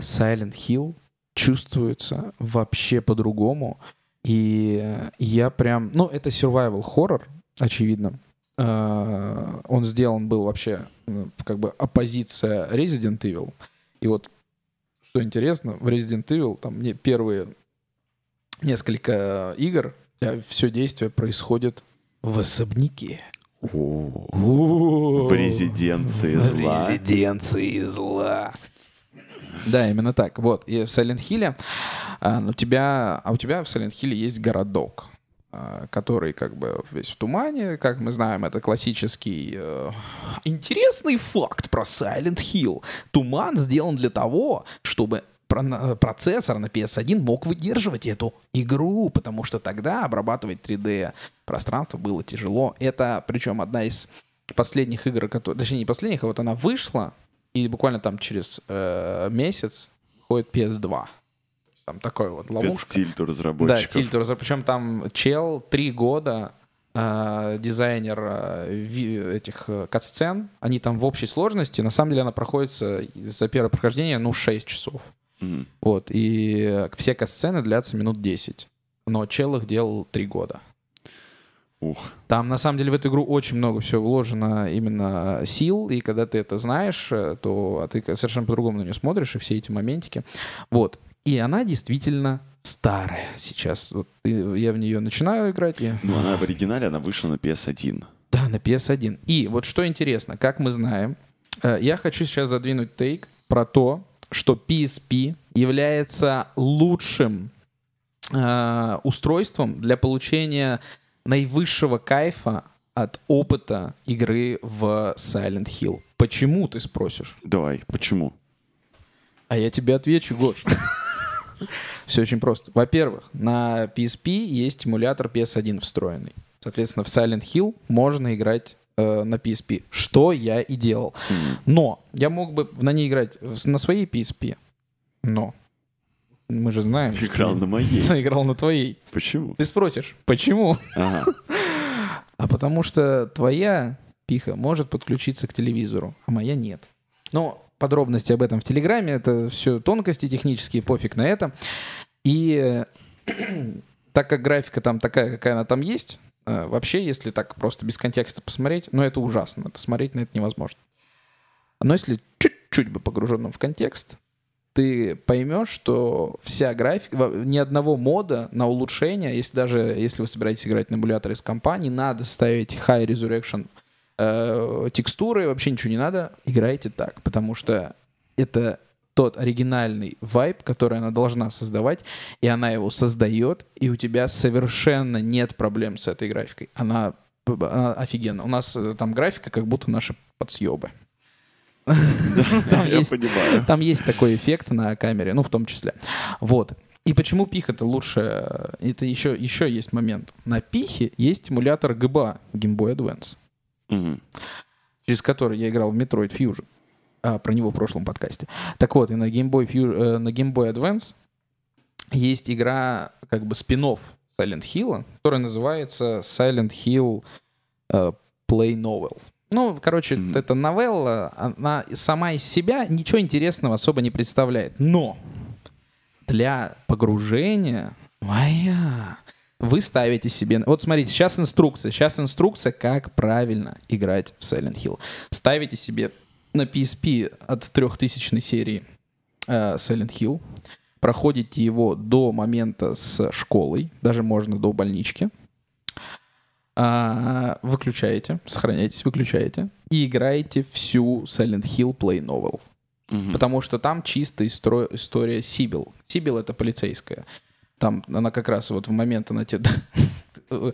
Silent Hill чувствуется вообще по-другому. И я прям... Ну, это survival horror, очевидно. А, Он сделан был вообще ну, как бы оппозиция Resident Evil. И вот, что интересно, в Resident Evil там мне первые несколько игр, все действие происходит в особняке. О, В В резиденции зла. резиденции зла. Да, именно так. Вот. И в Silent Hill а, у тебя, а у тебя в Silent Hill есть городок, а, который как бы весь в тумане. Как мы знаем, это классический э, интересный факт про Silent Hill. Туман сделан для того, чтобы процессор на PS1 мог выдерживать эту игру, потому что тогда обрабатывать 3D пространство было тяжело. Это причем одна из последних игр, которые, точнее не последних, а вот она вышла, и буквально там через э, месяц ходит PS2. Там такой вот ловушка. Спецтильт у Да, разработчиков. Тильтер. Причем там чел три года э, дизайнер э, этих э, катсцен. Они там в общей сложности, на самом деле она проходится за первое прохождение, ну, 6 часов. Мгм. Вот, и э, все катсцены длятся минут 10. Но чел их делал 3 года. Ух. Там, на самом деле, в эту игру очень много всего вложено именно сил, и когда ты это знаешь, э, то а ты совершенно по-другому на нее смотришь, и все эти моментики. Вот. И она действительно старая сейчас. Вот я в нее начинаю играть, и... Ну, она в оригинале, она вышла на PS1. Да, на PS1. И вот что интересно, как мы знаем, э, я хочу сейчас задвинуть тейк про то, что PSP является лучшим э, устройством для получения наивысшего кайфа от опыта игры в Silent Hill. Почему, ты спросишь? Давай, почему? А я тебе отвечу, Гош. Все очень просто. Во-первых, на PSP есть эмулятор PS1 встроенный. Соответственно, в Silent Hill можно играть э, на PSP, что я и делал. Но я мог бы на ней играть на своей PSP, но мы же знаем. Играл на моей. Играл на твоей. Почему? Ты спросишь, почему? Ага. А потому что твоя пиха может подключиться к телевизору, а моя нет. Но подробности об этом в Телеграме, это все тонкости технические, пофиг на это. И так как графика там такая, какая она там есть, э, вообще, если так просто без контекста посмотреть, ну это ужасно, это смотреть на это невозможно. Но если чуть-чуть бы погруженным в контекст, ты поймешь, что вся графика, ни одного мода на улучшение, если даже если вы собираетесь играть на эмуляторе из компании, надо ставить high resurrection э, текстуры, вообще ничего не надо, играйте так, потому что это тот оригинальный вайб, который она должна создавать, и она его создает, и у тебя совершенно нет проблем с этой графикой. Она, она офигенна. У нас э, там графика как будто наши подсъебы. Там есть понимаю. там есть такой эффект на камере, ну, в том числе. Вот. И почему пих это лучше? Это еще, еще есть момент. На пихе есть эмулятор GBA, Game Boy Advance, Мгм. через который я играл в Metroid Fusion. А, про него в прошлом подкасте. Так вот, и на Game Boy, Fu- э, на Game Boy Advance есть игра, как бы спин Silent Hill, которая называется Silent Hill э, Play Novel. Ну, короче, Мгм. эта новелла, она сама из себя ничего интересного особо не представляет. Но для погружения моя вы ставите себе... Вот смотрите, сейчас инструкция. Сейчас инструкция, как правильно играть в Silent Hill. Ставите себе на PSP от трехтысячной серии э, Silent Hill. Проходите его до момента с школой. Даже можно до больнички. А, выключаете, сохраняетесь, выключаете. И играете всю Silent Hill Play Novel. Мгм. Потому что там чисто истро- история Сибил. Сибил — это полицейская. Там она как раз вот в момент она тебе...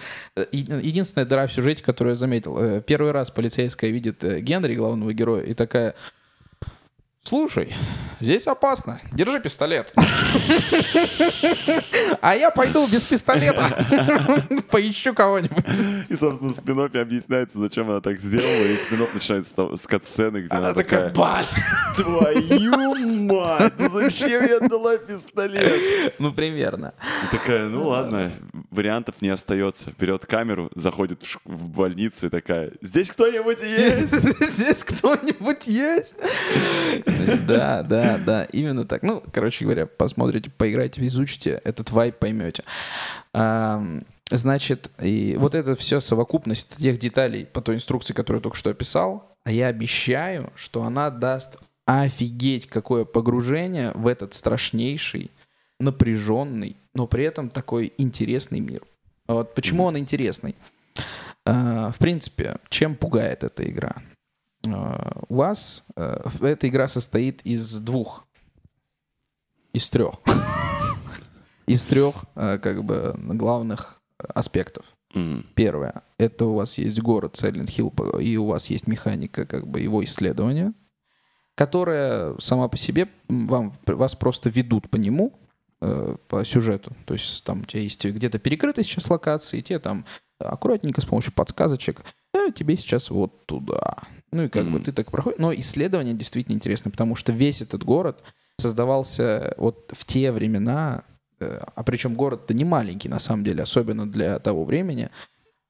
Единственная дыра в сюжете, которую я заметил. э, Первый раз полицейская видит э, Генри, главного героя, и такая... Слушай, здесь опасно. Держи пистолет. А я пойду без пистолета. Поищу кого-нибудь. И, собственно, в спин объясняется, зачем она так сделала, и спин начинается с катсцены, где она такая! Твою мать! Зачем я дала пистолет? Ну, примерно. Такая, ну ладно, вариантов не остается. Берет камеру, заходит в больницу и такая, здесь кто-нибудь есть? Здесь кто-нибудь есть? Да, да, да, именно так. Ну, короче говоря, посмотрите, поиграйте, изучите, этот вайп поймете. Значит, и вот это все совокупность тех деталей по той инструкции, которую я только что описал, а я обещаю, что она даст офигеть какое погружение в этот страшнейший, напряженный, но при этом такой интересный мир. Вот почему он интересный? А, В принципе, чем пугает эта игра? А, У вас э, эта игра состоит из двух, из трех, из трех э, как бы главных аспектов. Первое, это у вас есть город Silent Hill, и у вас есть механика как бы его исследования, которая сама по себе вам, вас просто ведут по нему, э, по сюжету. То есть там у тебя есть где-то перекрыты сейчас локации, тебе там аккуратненько с помощью подсказочек «Э, тебе сейчас вот туда. Ну и как бы Мгм. ты так проходишь. Но исследование действительно интересно, потому что весь этот город создавался вот в те времена, э, а причем город-то не маленький на самом деле, особенно для того времени,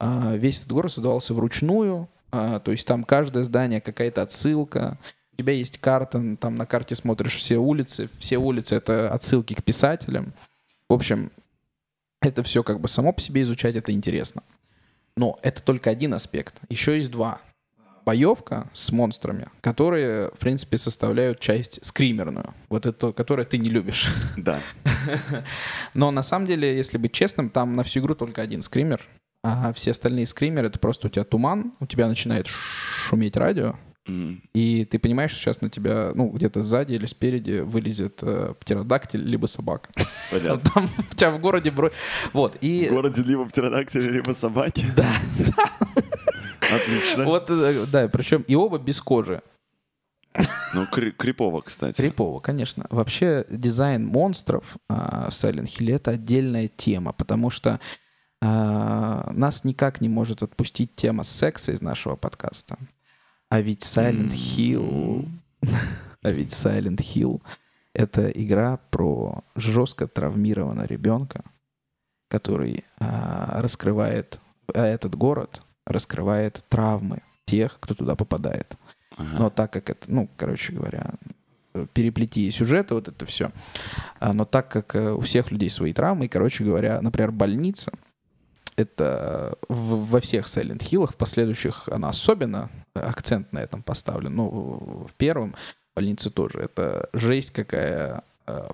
а, весь этот город создавался вручную, а, то есть там каждое здание какая-то отсылка, у тебя есть карта, там на карте смотришь все улицы, все улицы это отсылки к писателям. В общем, это все как бы само по себе изучать это интересно. Но это только один аспект. Еще есть два. Боевка с монстрами, которые, в принципе, составляют часть скримерную. Вот это, которую ты не любишь. Да. Но на самом деле, если быть честным, там на всю игру только один скример, а все остальные скримеры — это просто у тебя туман, у тебя начинает шуметь радио, И ты понимаешь, что сейчас на тебя, ну, где-то сзади или спереди вылезет э, птеродактиль либо собака. Понятно. Там у тебя в городе бро... Вот, В и... городе либо птеродактили, либо собаки. Да, Отлично. вот, э, да, причем и оба без кожи. Ну, кри- крипово, кстати. Крипово, конечно. Вообще дизайн монстров в Silent Hill это отдельная тема, потому что а, нас никак не может отпустить тема секса из нашего подкаста. А ведь Silent Hill, а ведь Silent Hill это игра про жестко травмированного ребенка, который а, раскрывает, а этот город раскрывает травмы тех, кто туда попадает. Ага. Но так как это, ну, короче говоря, переплети сюжета, вот это все. Но так как э, у всех людей свои травмы, и, короче говоря, например, больница, это в- во всех Silent Hill, в последующих она особенно акцент на этом поставлен. Ну, в первом больнице тоже. Это жесть какая, э,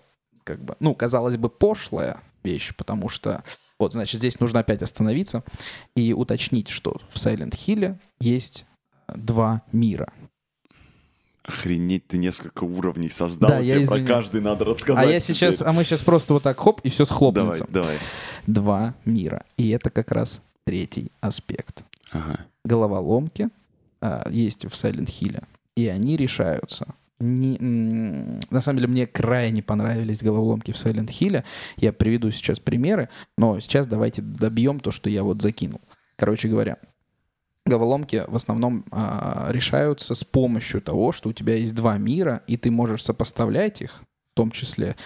как бы, ну, казалось бы, пошлая вещь, потому что вот, значит, здесь нужно опять остановиться и уточнить, что в Silent Hill есть два мира. Охренеть, ты несколько уровней создал, Да, я тебе про извини. каждый надо рассказать. А я сейчас, теперь. а мы сейчас просто вот так хоп, и все Давай, схлопнется. давай. Два мира. И это как раз третий аспект. Ага. Головоломки а, есть в Silent Hill, и они решаются. Не- на самом деле мне крайне понравились головоломки в Silent Hill. Я приведу сейчас примеры, но сейчас давайте добьем то, что я вот закинул. Короче говоря, головоломки в основном а, решаются с помощью того, что у тебя есть два мира, и ты можешь сопоставлять их, в том числе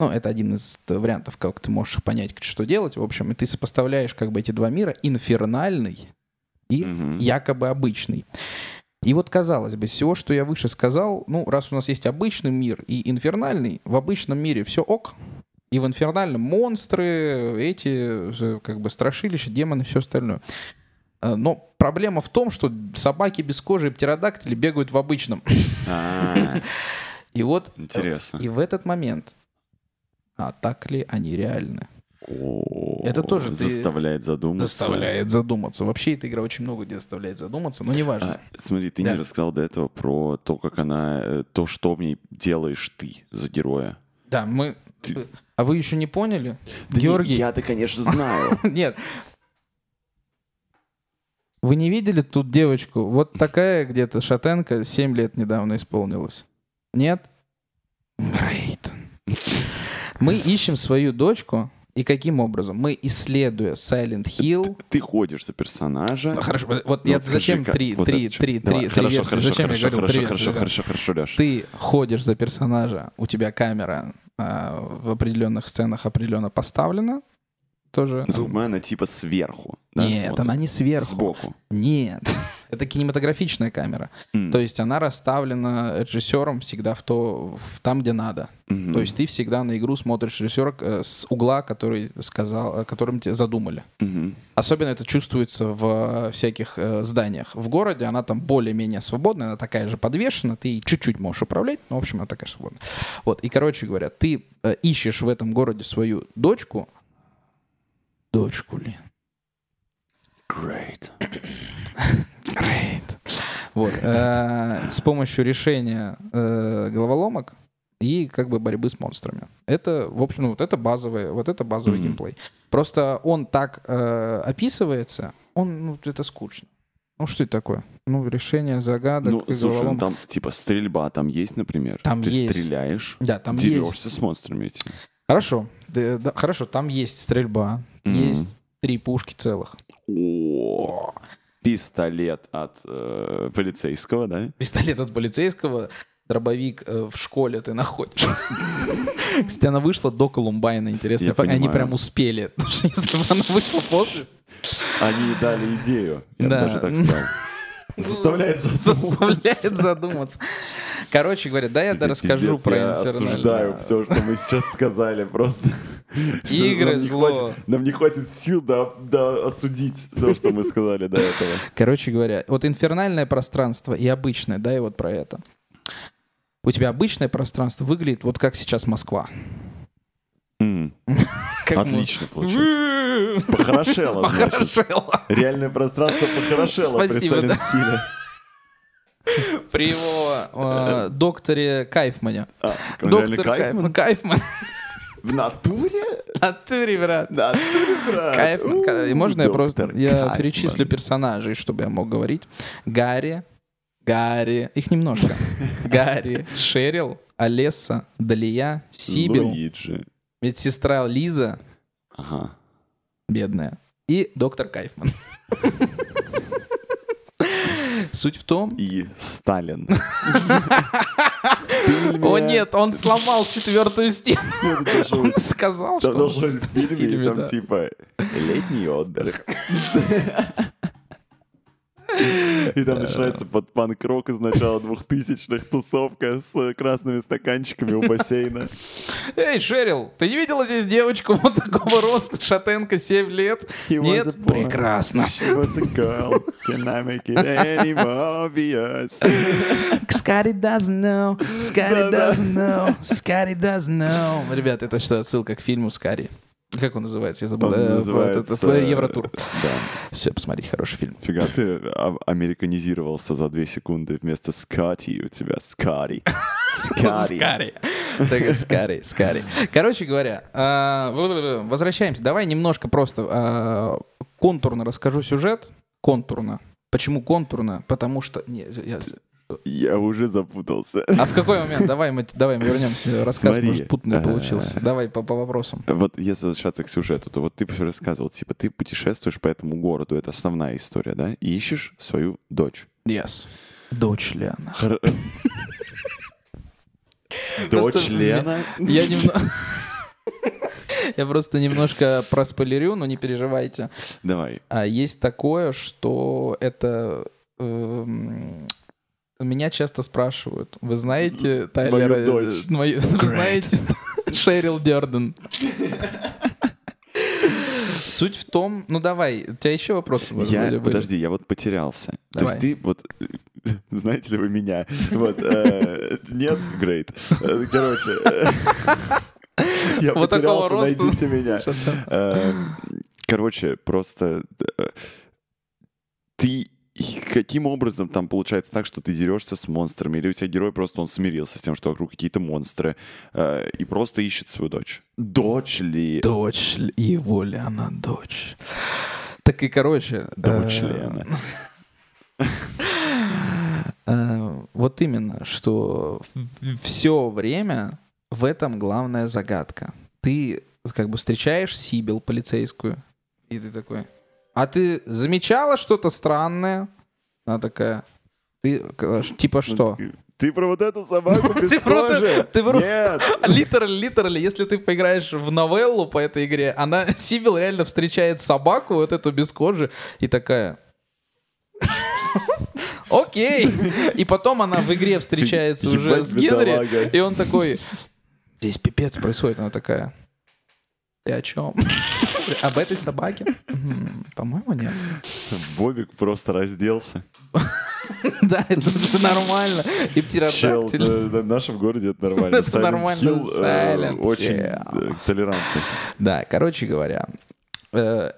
ну, это один из вариантов, как ты можешь понять, что делать. В общем, и ты сопоставляешь как бы эти два мира, инфернальный и Мгм. якобы обычный. И вот, казалось бы, всего, что я выше сказал, ну, раз у нас есть обычный мир и инфернальный, в обычном мире все ок, и в инфернальном монстры, эти, э, как бы, страшилища, демоны, все остальное. Э, Но проблема в том, что собаки без кожи и птеродактили бегают в обычном. А, И вот Интересно. и в этот момент, а так ли они реальны? Это тоже заставляет задуматься. Заставляет задуматься. Вообще эта игра очень много где заставляет задуматься, но неважно. А, смотри, ты Да. не рассказал до этого про то, как она, э, то, что в ней делаешь ты за героя. Да, мы... Ты- А вы еще не поняли? Да Георгий... Я-то, конечно, знаю. Нет. Вы не видели тут девочку? Вот такая где-то шатенка, 7 лет недавно исполнилась. Нет? Great. Мы ищем свою дочку, и каким образом? Мы, исследуя Silent Hill... Ты ходишь за персонажа. Хорошо, вот Ну, я скажи, зачем как- три, вот три, это три, Давай, три, три хорошо, версии? хорошо, Зачем хорошо, я говорил хорошо, три хорошо, версии? хорошо, хорошо, Леш. Ты ходишь за персонажа, у тебя камера а, в определенных сценах определенно поставлена. Тоже. Зубы она типа сверху. да, Нет, смотрит? она не сверху. Сбоку. Нет. Это кинематографичная камера. М. То есть она расставлена режиссером всегда в то, в там, где надо. Мгм. То есть ты всегда на игру смотришь режиссера э, с угла, который сказал, которым тебе задумали. Мгм. Особенно это чувствуется в э, всяких э, зданиях. В городе она там более-менее свободная, она такая же подвешена, ты чуть-чуть можешь управлять, но, в общем, она такая свободная. Вот, и, короче говоря, ты ищешь в этом городе свою дочку, дочку ли, Great. вот, э, с помощью решения э, головоломок и как бы борьбы с монстрами. Это, в общем, вот это базовый, вот это базовый Мгм. геймплей. Просто он так э, описывается, он, ну, это скучно. Ну, что это такое? Ну, решение загадок Ну, слушай, ну, головоломок. там типа стрельба там есть, например. Там Ты есть. стреляешь, Да, там есть. дерешься с монстрами этими. Хорошо, да, да, хорошо, там есть стрельба, Мгм. есть три пушки целых. О, пистолет от э, полицейского, да? Пистолет от полицейского, дробовик э, в школе ты находишь. Кстати, она вышла до Колумбайна, интересно. Они прям успели. Потому что если бы она вышла после, Они дали идею, я даже так сказал. Заставляет задуматься. заставляет задуматься. Короче говоря, да, я расскажу про Я осуждаю все, что мы сейчас сказали, просто. Игры зло. Нам не хватит сил осудить все, что мы сказали до этого. Короче говоря, вот инфернальное пространство и обычное, да, и вот про это. У тебя обычное пространство выглядит вот как сейчас Москва. Отлично получается. Похорошело. Похорошело. Реальное пространство похорошело при Спасибо, Silent да. При его э, докторе Кайфмане. А, Доктор Кайфман? Кайфман. В натуре? В натуре, брат. В натуре, брат. Кайфман. У, можно я просто я Кайфман. перечислю персонажей, чтобы я мог говорить. Гарри, Гарри, их немножко. Гарри, Шерил, Олеса, Далия, Сибил, Луиджи. медсестра Лиза, Ага. Бедная, и доктор Кайфман. Суть в том... И Сталин. О нет, он сломал четвертую стену. Ну, Он сказал, что... быть в фильме, там типа летний отдых. И там начинается под панк-рок из начала двухтысячных тусовка с красными стаканчиками у бассейна. Эй, Шерил, ты не видела здесь девочку вот такого роста, шатенка, 7 лет? Нет? Прекрасно. She was a girl. Can I make it any more obvious? Scotty doesn't know, Scotty doesn't know, Scotty doesn't know. Ребят, это что, отсылка к фильму Скари? Как он называется? Я забыл. Он Э, вот называется... это, э, Евротур. Да. Все, посмотрите, хороший фильм. Фига ты американизировался за две секунды вместо Скотти у тебя Скотти. Скари. Так, Скари, Скари. Короче говоря, а, возвращаемся. Давай немножко просто а, контурно расскажу сюжет. Контурно. Почему контурно? Потому что... Не, я- Я уже запутался. А в какой момент? Давай мы, давай мы вернемся. Рассказ, Смотри, может, путный э, получился. Давай по, по вопросам. Вот если возвращаться к сюжету, то вот ты все рассказывал, типа, ты путешествуешь по этому городу, это основная история, да? И ищешь свою дочь. Yes. Дочь Лена. Хр- Дочь Просто Лена? Я немного... Я просто немножко проспойлерю, но не переживайте. Давай. А есть такое, что это... Меня часто спрашивают, вы знаете Тайлера... э, дочь. мою- Вы знаете Шерил Дёрден? Суть в том... Ну давай, у тебя еще вопросы Я, были? подожди, я вот потерялся. То Давай. есть ты вот, знаете ли вы меня? Вот, э, нет, great. Э, Короче, э, я Вот такого потерялся, роста. найдите меня. Э, Короче, просто э, ты каким образом там получается так, что ты дерешься с монстрами, или у тебя герой просто он смирился с тем, что вокруг какие-то монстры, э, и просто ищет свою дочь. Дочь ли? Дочь ли- его ли она дочь? Так и, короче... Дочь э, Лена. э, Вот именно, что все время в этом главная загадка. Ты как бы встречаешь Сибил полицейскую, и ты такой, а ты замечала что-то странное? Она такая, ты э, типа что? Ты про вот эту собаку без кожи? ты про- Нет. Литерально, литерально, если ты поиграешь в новеллу по этой игре, она, Сибил реально встречает собаку, вот эту без кожи, и такая... Окей. И потом она в игре встречается уже с Генри, и он такой... Здесь пипец происходит. Она такая... Ты о чем? Об этой собаке? «М, По-моему, нет. Бобик просто разделся. Да, это же нормально. И птеродактиль. да, да, в нашем городе это нормально. Это нормально, э, Очень э, толерантный. Да, короче говоря, э,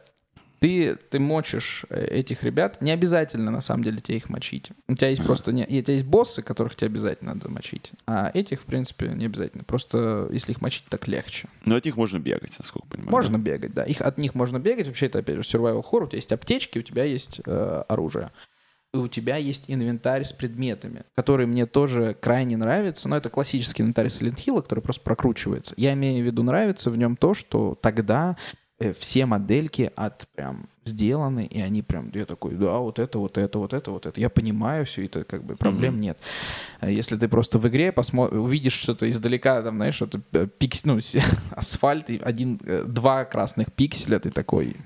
ты, ты мочишь э, этих ребят, не обязательно на самом деле тебе их мочить. У тебя есть просто не, у тебя есть боссы, которых тебе обязательно надо мочить, а этих, в принципе, не обязательно. Просто если их мочить, так легче. Но от них можно бегать, насколько понимаю. Можно бегать, да. Их, от них можно бегать. Вообще, это, опять же, survival horror. У тебя есть аптечки, у тебя есть э, оружие. И у тебя есть инвентарь с предметами, который мне тоже крайне нравится. Но это классический инвентарь Silent Hill, который просто прокручивается. Я имею в виду, нравится в нем то, что тогда все модельки от прям сделаны, и они прям, я такой, да, вот это, вот это, вот это, вот это. Я понимаю все это, как бы проблем Мгм. нет. А Если ты просто в игре посмо... увидишь что-то издалека, там, знаешь, что-то э, пикс... ну, асфальт, и один, э, два красных пикселя, ты такой,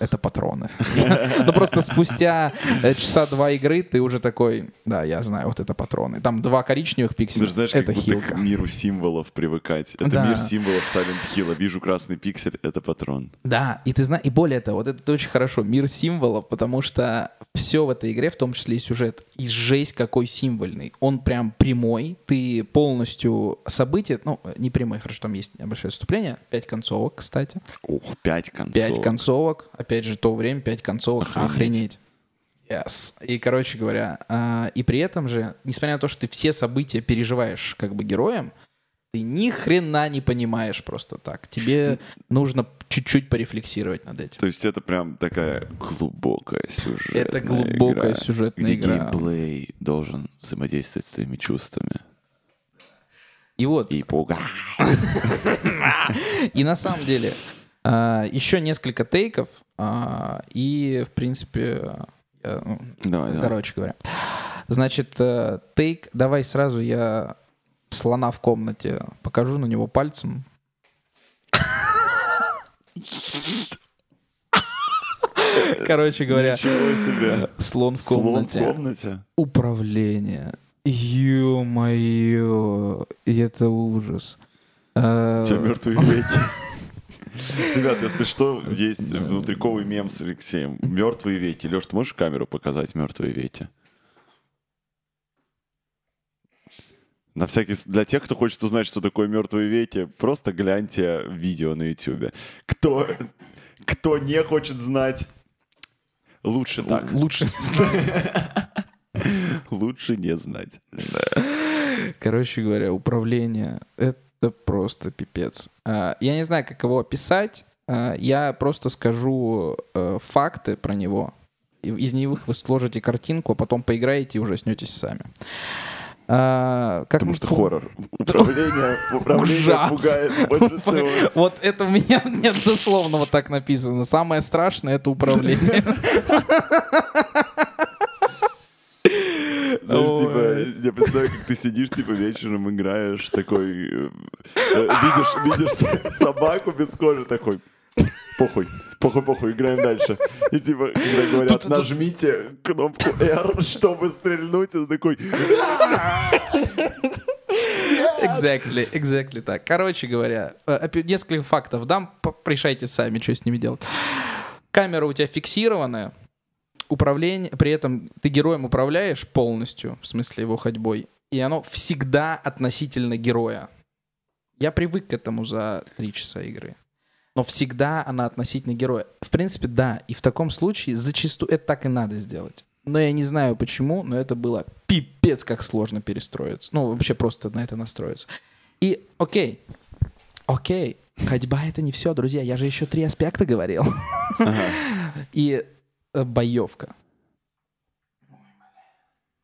это патроны. Ну просто спустя э, часа два игры ты уже такой, да, я знаю, вот это патроны. Там два коричневых пикселя, же знаешь, это как будто к миру символов привыкать. Это мир символов Silent Hill. Вижу красный пиксель, это патрон. Да, и ты знаешь, и более того, вот это очень хорошо, мир символов, потому что все в этой игре, в том числе и сюжет, и жесть какой символьный. Он прям прямой, ты полностью события, ну, не прямой, хорошо, там есть небольшое вступление, пять концовок, кстати. Ох, пять концов. Пять концовок, опять же, то время, пять концовок, Охренеть. охренеть. Yes. И, короче говоря, а, и при этом же, несмотря на то, что ты все события переживаешь как бы героем, ты ни хрена не понимаешь просто так. Тебе нужно чуть-чуть порефлексировать над этим. То есть это прям такая глубокая сюжетная Это глубокая игра, сюжетная где игра. геймплей должен взаимодействовать с твоими чувствами И вот, и пугать. и на самом деле, а, еще несколько тейков, а, и, в принципе, я, ну, Давай, давай. короче говоря. Значит, э, тейк, давай сразу я слона в комнате покажу на него пальцем. Короче говоря, Ничего себе. слон в Слон в комнате. комнате. Управление. Ё-моё, это ужас. Э, тебя мертвые веки. Ребят, если что, есть внутриковый мем с Алексеем. Мертвые веки. Леш, ты можешь камеру показать мертвые веки? На всякий, для тех, кто хочет узнать, что такое мертвые веки, просто гляньте видео на YouTube. Кто, кто не хочет знать, лучше так. Лучше не знаю. Лучше не знать. Короче говоря, управление — это просто пипец. А, Я не знаю, как его описать. А, Я просто скажу э, факты про него. Из них вы сложите картинку, а потом поиграете и ужаснетесь сами. А, Как Потому мы что хоррор. Управление, управление Ужас. пугает больше всего. Вот это у меня нет дословно вот так написано. Самое страшное — это управление. Знаешь, Ой. типа, я представляю, как ты сидишь, типа, вечером играешь, такой, э, э, видишь, видишь собаку без кожи, такой, похуй, похуй, похуй, играем дальше. И, типа, когда говорят, нажмите кнопку R, чтобы стрельнуть, он такой, Exactly, exactly так. Короче говоря, э, несколько фактов дам, решайте сами, что с ними делать. Камера у тебя фиксированная, управление, при этом ты героем управляешь полностью, в смысле его ходьбой, и оно всегда относительно героя. Я привык к этому за три часа игры. Но всегда она относительно героя. В принципе, да. И в таком случае зачастую это так и надо сделать. Но я не знаю почему, но это было пипец как сложно перестроиться. Ну, вообще просто на это настроиться. И окей, окей, ходьба это не все, друзья. Я же еще три аспекта говорил. И э, боевка.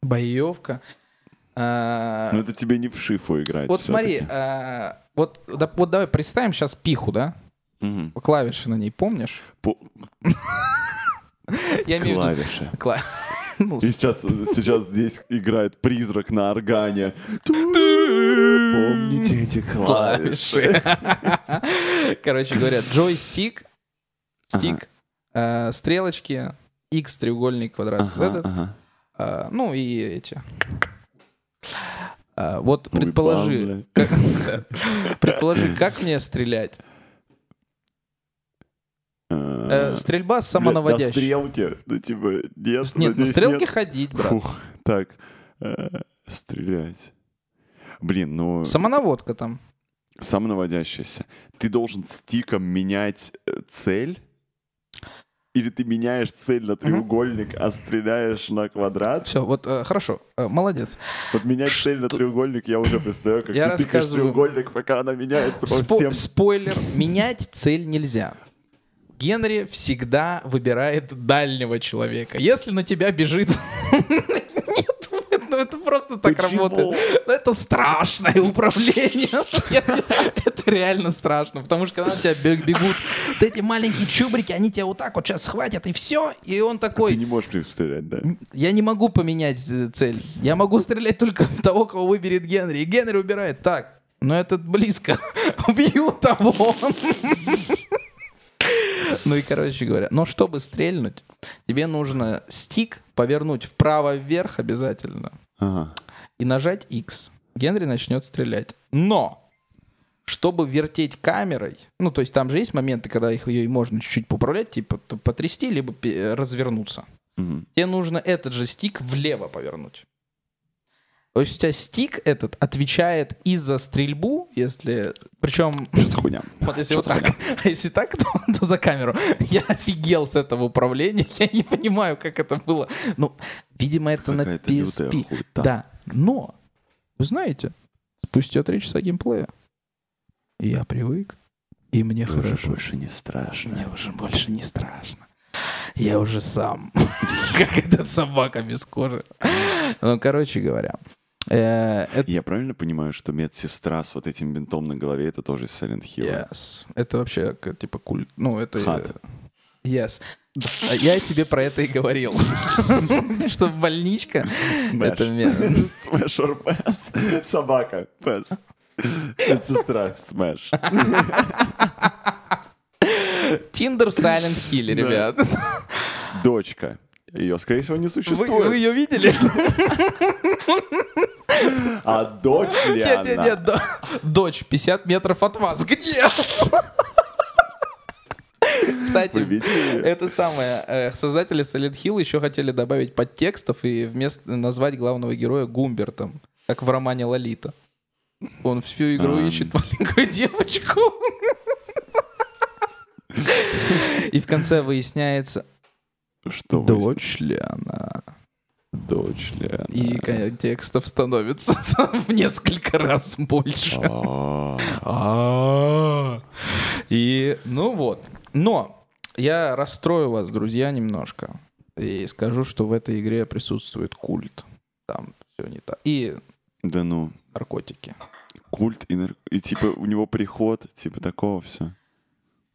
Боевка. А, ну это тебе не в шифу играть. Вот смотри, а, вот, да- вот давай представим сейчас пиху, да? Мгм. Клавиши на ней помнишь? По- Я Клавиши. Кла- Ну, И сейчас, сейчас здесь играет призрак на органе. Помните эти клавиши. Короче говоря, джойстик, стик, э, стрелочки, X, треугольник, квадрат. Ага, этот, ага. э, ну и эти. А, Вот Ой, предположи, как- предположи, как мне стрелять? Э, Э, Стрельба самонаводящая. стрелки? Ну, типа, нет, Нет, на надеюсь, стрелке нет. ходить, брат. Фух, так, э, стрелять. Блин, ну, Самонаводка там. самонаводящийся. Ты должен стиком менять э, цель? Или ты меняешь цель на треугольник, а стреляешь на квадрат? Все, вот э, хорошо, э, молодец. Вот менять цель на треугольник, я уже представляю, как Я ты тыкаешь рассказываю. треугольник, пока она меняется по Спо- всем... Спойлер, менять цель нельзя. Генри всегда выбирает дальнего человека. Если на тебя бежит... Просто так работает. Ну, Это страшное управление. Это реально страшно, потому что когда на тебя бег- бегут вот эти маленькие чубрики, они тебя вот так вот сейчас схватят, и все, и он Ты такой... не можешь в них стрелять, да? Я не могу поменять э, цель. Я могу стрелять только в того, кого выберет Генри. И Генри убирает. Так, но этот близко. Убью того. Ну и, короче говоря, но чтобы стрельнуть, тебе нужно стик повернуть вправо-вверх обязательно Ага. и нажать X. Генри начнет стрелять. Но чтобы вертеть камерой, ну, то есть там же есть моменты, когда их ее можно чуть-чуть поуправлять, типа потрясти, либо развернуться. Мгм. Тебе нужно этот же стик влево повернуть. То есть у тебя стик этот отвечает и за стрельбу если... Причем... Что за хуйня? Вот если Что вот так, а если так, то, то за камеру. Я офигел с этого управления, я не понимаю, как это было. Ну, видимо, это на PSP. Да, но, вы знаете, спустя три часа геймплея я привык, и мне Уже хорошо. больше не страшно. Мне уже больше не страшно. Я уже сам, как этот собака без кожи. Ну, короче говоря, это Я правильно понимаю, что медсестра с вот этим бинтом на голове это тоже из Silent Hill? Yes. Это вообще типа культ. Ну, это... Хат. э, Yes. А Я тебе про это и говорил. Что больничка... Ме- Smash or pass. Собака. Пес. Медсестра. Smash. Тиндер в Silent Hill, ребят. Дочка. Ее, скорее всего, не Вы, существует. вы ее видели? А дочь ли Нет, нет, нет. до- Дочь 50 метров от вас. Где? Кстати, Вы это самое. э, Создатели Silent Hill еще хотели добавить подтекстов и вместо назвать главного героя Гумбертом, как в романе Лолита. Он всю игру ищет маленькую девочку. И в конце выясняется, Что дочь ли она. Дочь ли она? И контекстов становится в несколько раз больше. А, А. И, ну вот. Но я расстрою вас, друзья, немножко. И скажу, что в этой игре присутствует культ. Там все не так. И Да ну. наркотики. Культ и, нар- и типа у него приход, типа такого все.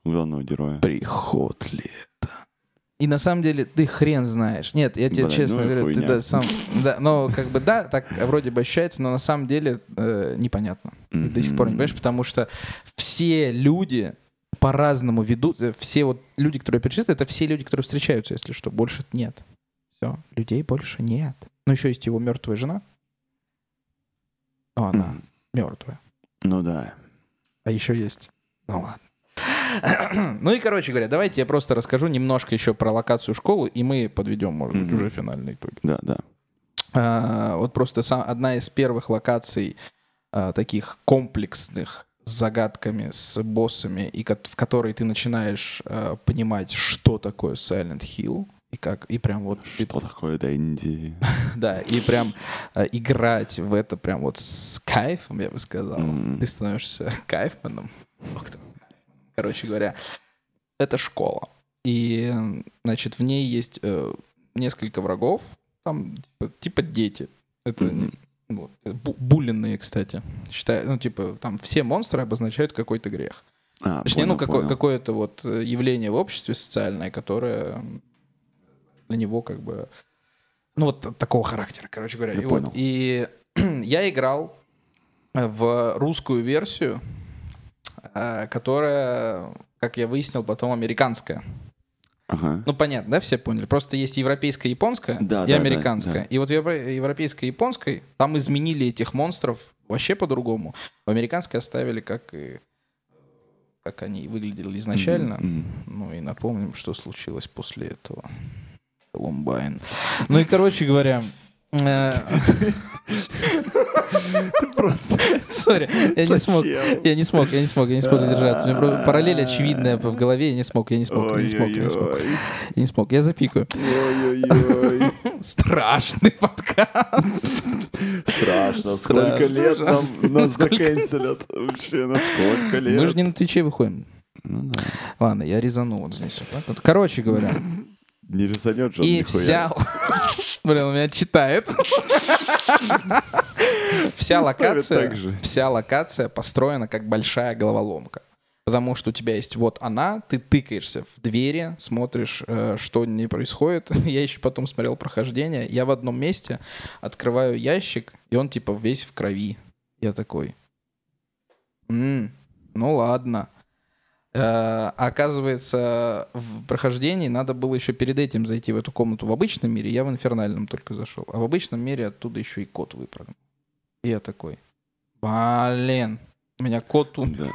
Главного героя. Приход ли? И на самом деле ты хрен знаешь. Нет, я тебе Блин, честно ну говорю, ты да, сам... Да, ну, как бы, да, так вроде бы ощущается, но на самом деле э, непонятно. И до сих пор не понимаешь, потому что все люди по-разному ведут. э, Все вот люди, которые я перечислил, это все люди, которые встречаются, если что. Больше нет. Все, людей больше нет. Ну, еще есть его мертвая жена. О, она Мгм. мертвая. Ну да. А еще есть. Ну ладно. Ну и, короче говоря, давайте я просто расскажу немножко еще про локацию школы, и мы подведем, может быть, уже финальный итог. Да, да. А, вот просто сам, одна из первых локаций а, таких комплексных с загадками, с боссами, и ко- в которой ты начинаешь а, понимать, что такое Silent Hill, и как, и прям вот, ты- Что такое Дэнди? да, и прям а, играть в это прям вот с кайфом, я бы сказал. М. Ты становишься кайфманом. Короче говоря, это школа. И, значит, в ней есть э, несколько врагов, там типа, типа дети. Это Мгм. вот, бу- буллинные, кстати. Считаю, ну, типа, там все монстры обозначают какой-то грех. А, Точнее, ну, понял, какое- понял. какое-то вот э, явление в обществе социальное, которое для него как бы... Ну, вот такого характера, короче говоря. Я и, вот- понял. и я играл в русскую версию, э, которая, как я выяснил, потом американская. Ага. Ну, понятно, да, все поняли? Просто есть европейская, японская Да, и да, да, американская. да. И вот в евро- европейской японской там изменили этих монстров вообще по-другому. В американской оставили как и как они выглядели изначально. Мгм. Ну и напомним, что случилось после этого. Колумбайн. Ну и, короче говоря... э, Sorry, я не смог. Я не смог, я не смог, я не смог сдержаться. У меня просто параллель очевидная в голове, я не смог, я не смог, я не смог, я не смог. Я не смог, я запикаю. Страшный подкаст. Страшно. Сколько лет нам нас заканчивают? Вообще, на сколько лет? Мы же не на Твиче выходим. Ну да. Ладно, я резану вот здесь вот так вот. Короче говоря, Не резанет же он и нихуя. вся... Блин, он меня читает. Вся локация, вся локация построена как большая головоломка. Потому что у тебя есть вот она, ты тыкаешься в двери, смотришь, э, что не происходит. Я еще потом смотрел прохождение. Я в одном месте открываю ящик, и он типа весь в крови. Я такой, «М, ну ладно. Э, оказывается, в прохождении надо было еще перед этим зайти в эту комнату в обычном мире. Я в инфернальном только зашел. А в обычном мире оттуда еще и кот выпрыгнул. И я такой, блин, у меня кот умер. Да.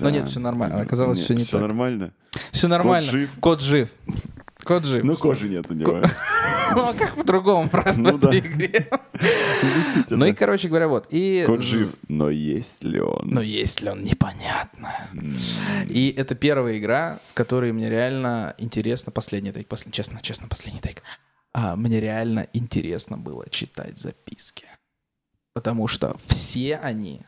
Но нет, всё нормально. Оказалось, всё не Все так. нормально. Все нормально. Кот жив. Кот жив. Ну, кожи нет у него. Ну, а как по-другому, правда, Ну в да. игре? Действительно. Ну и, короче говоря, вот. И Кот жив, но есть ли он? Но есть ли он, непонятно. И это первая игра, в которой мне реально интересно, последний тейк, послед- честно, честно, последний тейк. А, мне реально интересно было читать записки. Потому что все они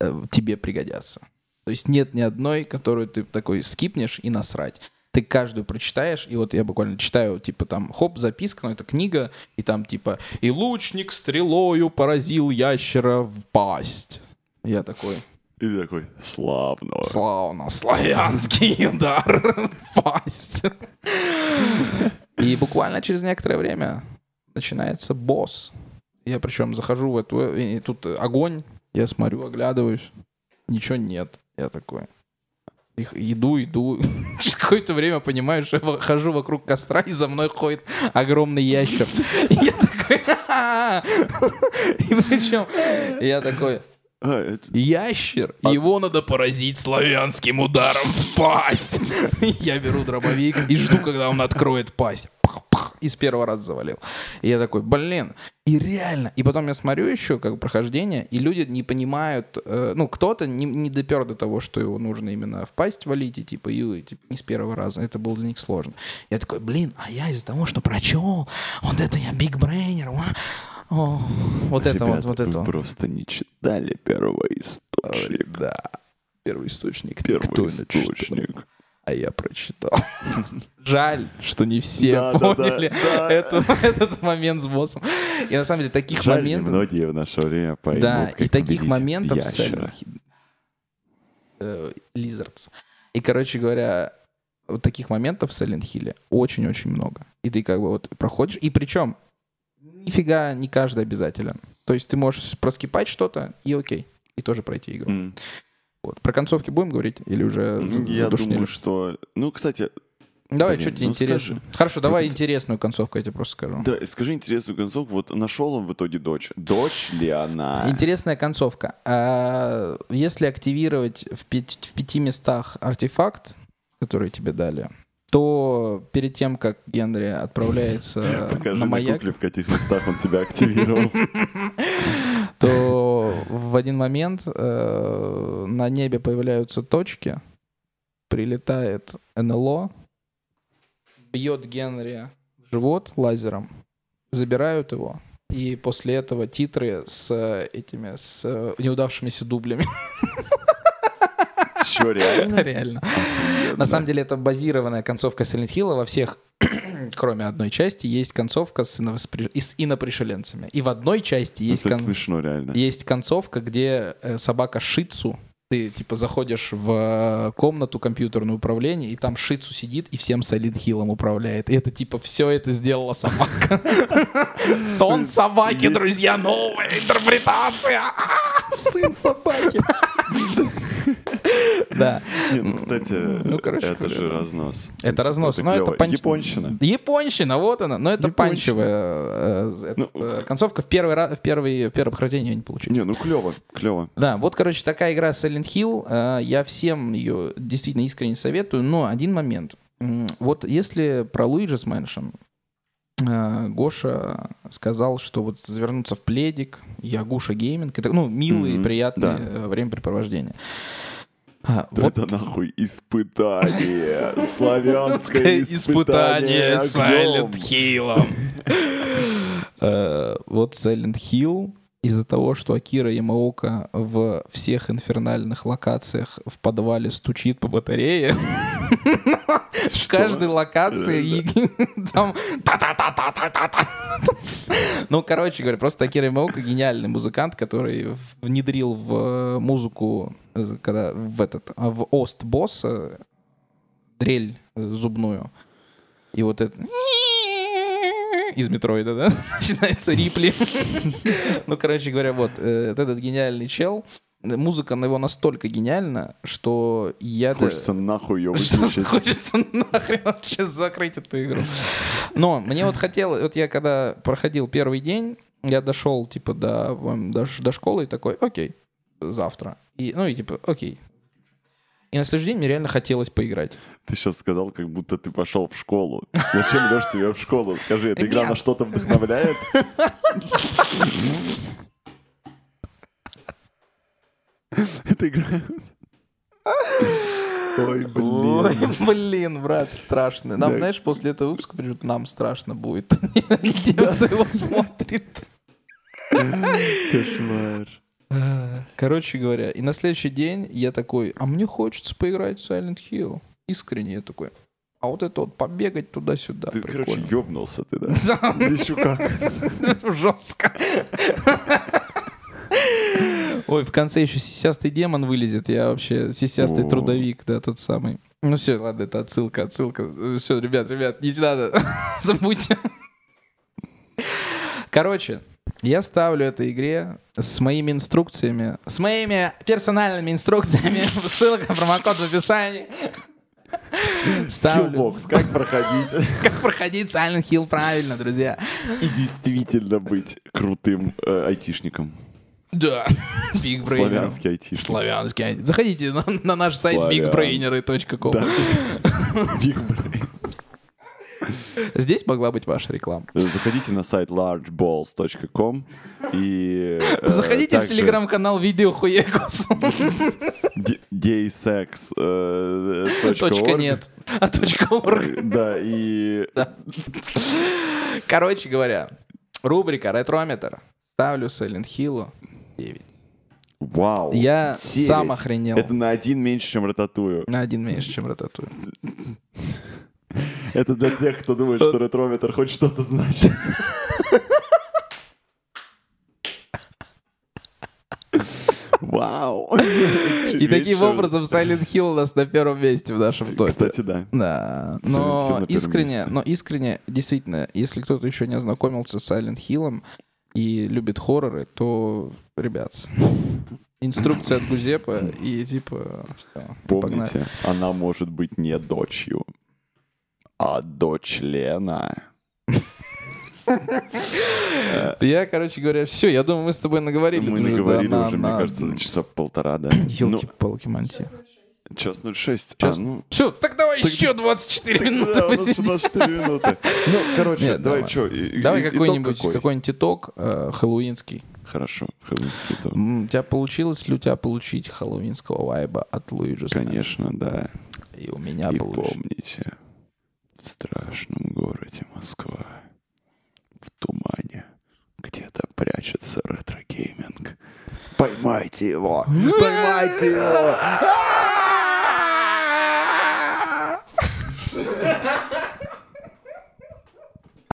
э, тебе пригодятся. То есть нет ни одной, которую ты такой скипнешь и насрать. Ты каждую прочитаешь, и вот я буквально читаю, типа там, хоп, записка, ну это книга, и там типа «И лучник стрелою поразил ящера в пасть». Я такой, И ты такой, славно. Славно, славянский удар пасть. И буквально через некоторое время начинается босс. Я причем захожу в эту... И тут огонь, я смотрю, оглядываюсь. Ничего нет. Я такой... Их иду, иду. Через какое-то время понимаю, что я хожу вокруг костра, и за мной ходит огромный ящер. И я такой... И причем я такой... А, Ящер. Его надо поразить славянским ударом в пасть. Я беру дробовик и жду, когда он откроет пасть. Пах-пах. И с первого раза завалил. И я такой, блин. И реально. И потом я смотрю еще как прохождение, и люди не понимают, э, ну, кто-то не, не допер до того, что его нужно именно в пасть валить, и типа, и, типа, не с первого раза. Это было для них сложно. Я такой, блин, а я из-за того, что прочел, вот это я бигбрейнер, ва. О, вот это вот, Ребята, вот это. просто не читали первоисточник. Да. Первый источник. Первый А я прочитал. Жаль, что не все Да, да, да, поняли да. эту- этот момент с боссом. И на самом деле таких Жаль, моментов... многие в наше время поймут, Да, и таких моментов ящера. Hill- э. И, короче говоря, вот таких моментов в Silent Hill очень-очень много. И ты как бы вот проходишь. И причем нифига не каждый обязателен. То есть ты можешь проскипать что-то и окей. И тоже пройти игру. М. Вот. Про концовки будем говорить? Или уже Я задушнили? думаю, что... Ну, кстати, Давай, блин, что тебе ну интересно? скажи. Хорошо, давай Вот- интересную концовку, я тебе просто скажу. да, скажи интересную концовку. Вот нашел он в итоге дочь. Дочь ли она? Интересная концовка. А, Если активировать в, пяти- в пяти местах артефакт, который тебе дали, то перед тем, как Генри отправляется Покажи на маяк, в каких местах он тебя активировал. то в один момент э, на небе появляются точки, прилетает НЛО, бьет Генри в живот лазером, забирают его, и после этого титры с этими, с э, неудавшимися дублями. Че, реально? Реально. На самом деле это базированная концовка Silent Hill, во всех, кроме одной части, есть концовка с, иновоспри- и с инопришеленцами. И в одной части есть, кон- смешно, реально. есть концовка, где э, собака Шицу, ты типа заходишь в э, комнату компьютерное управление, и там Шицу сидит и всем Silent Hill управляет. И это типа все это сделала собака. Сон собаки, друзья, новая интерпретация. Сын собаки. Да. Ну, кстати, Ну, короче это говоря, же да. разнос. Это разнос, но это панч... Японщина. Японщина, вот она. Но это панчевая э, Ну, э, концовка. В первый раз, в первый, в ее не получили. Не, ну клево, клево. Да, вот, короче, такая игра Silent Hill. Э, Я всем ее действительно искренне советую, но один момент. Вот если про Mansion, э, Гоша сказал, что вот завернуться в пледик, Ягуша гейминг, это, ну, милые, Мгм, приятные да. времяпрепровождения. А, вот Это нахуй испытание. Славянское испытание огнем. Hill. Э, Вот Silent Hill из-за того, что Акира Ямаока в всех инфернальных локациях в подвале стучит по батарее. В каждой локации там та-та-та-та-та-та-та. Ну, короче говоря, просто Акира Ямаока гениальный музыкант, который внедрил в музыку, э, когда в этот, а, в ост босса дрель э, зубную. И вот это из Метроида, да? Начинается Рипли. Ну, короче говоря, э, вот этот гениальный чел. Э, Музыка на его настолько гениальна, что я... да- Хочется нахуй ее выключить. хочется нахрен вообще закрыть эту игру. Но мне вот хотелось, вот я когда проходил первый день, я дошел типа до, м, до, до школы и такой, окей, завтра. И, ну и типа, окей. И на следующий день мне реально хотелось поиграть. Ты сейчас сказал, как будто ты пошел в школу. Зачем Леш тебя в школу? Скажи, эта игра на что-то вдохновляет? Это игра... Ой, Ой, блин. блин, брат, страшно. Нам, Да. знаешь, после этого выпуска почему-то нам страшно будет. Тем, кто его смотрит. Кошмар. Короче говоря, и на следующий день я такой, а мне хочется поиграть в Silent Hill. Искренне я такой. А вот это вот побегать туда-сюда. Ты, короче, прикольно. ёбнулся ты, да? Да, Да еще как. Жестко. Ой, в конце еще сисястый демон вылезет. Я вообще сисястый О. трудовик, да, тот самый. Ну все, ладно, это отсылка, отсылка. Все, ребят, ребят, не надо. Забудьте. Короче, я ставлю этой игре с моими инструкциями, с моими персональными инструкциями, ссылка, промокод в описании. Skillbox, как проходить Как проходить Silent Hill правильно, друзья. и действительно быть крутым э, айтишником. Да. Big Brainer. Славянский айтишник. Славянский. ай- Заходите на, на наш сайт Славян. bigbrainery.com. Да. Здесь могла быть ваша реклама. Заходите на сайт largeballs.com и... э, Заходите в также телеграм-канал Видео Хуекус. gaysex, э, точка Точка нет. А точка орг. Да, и... Короче говоря, рубрика «Ретрометр». Ставлю Silent Hill 9. Вау. Я девять. сам охренел. Это на один меньше, чем Рататую. На один меньше, чем Рататуй. Это для тех, кто думает, что ретрометр хоть что-то значит. Вау. И таким образом Silent Hill у нас на первом месте в нашем топе. Кстати, да. Да, но искренне, но искренне, действительно, если кто-то еще не ознакомился с Silent Hill и любит хорроры, то, ребят, инструкция от Гузепа и типа всё, и погнали. Помните, она может быть не дочью, а дочь Лена. Я, короче говоря, все, я думаю, мы с тобой наговорили. Мы наговорили на- уже, мне кажется, часа полтора, да. Ну, Ёлки-палки, манти. час 06. Час- А, ну, Все, так давай Так- еще 24 так минуты да, у нас посидим. 24 минуты. Ну, короче, Нет, давай давай. что? Давай какой-нибудь какой-нибудь итог э, хэллоуинский. Хорошо, хэллоуинский тон. У тебя получилось ли у тебя получить хэллоуинского вайба от Луиджи Конечно, да. И у меня И получилось. помните, в страшном городе Москва, в тумане, где-то прячется ретро-гейминг. Поймайте его! Поймайте его!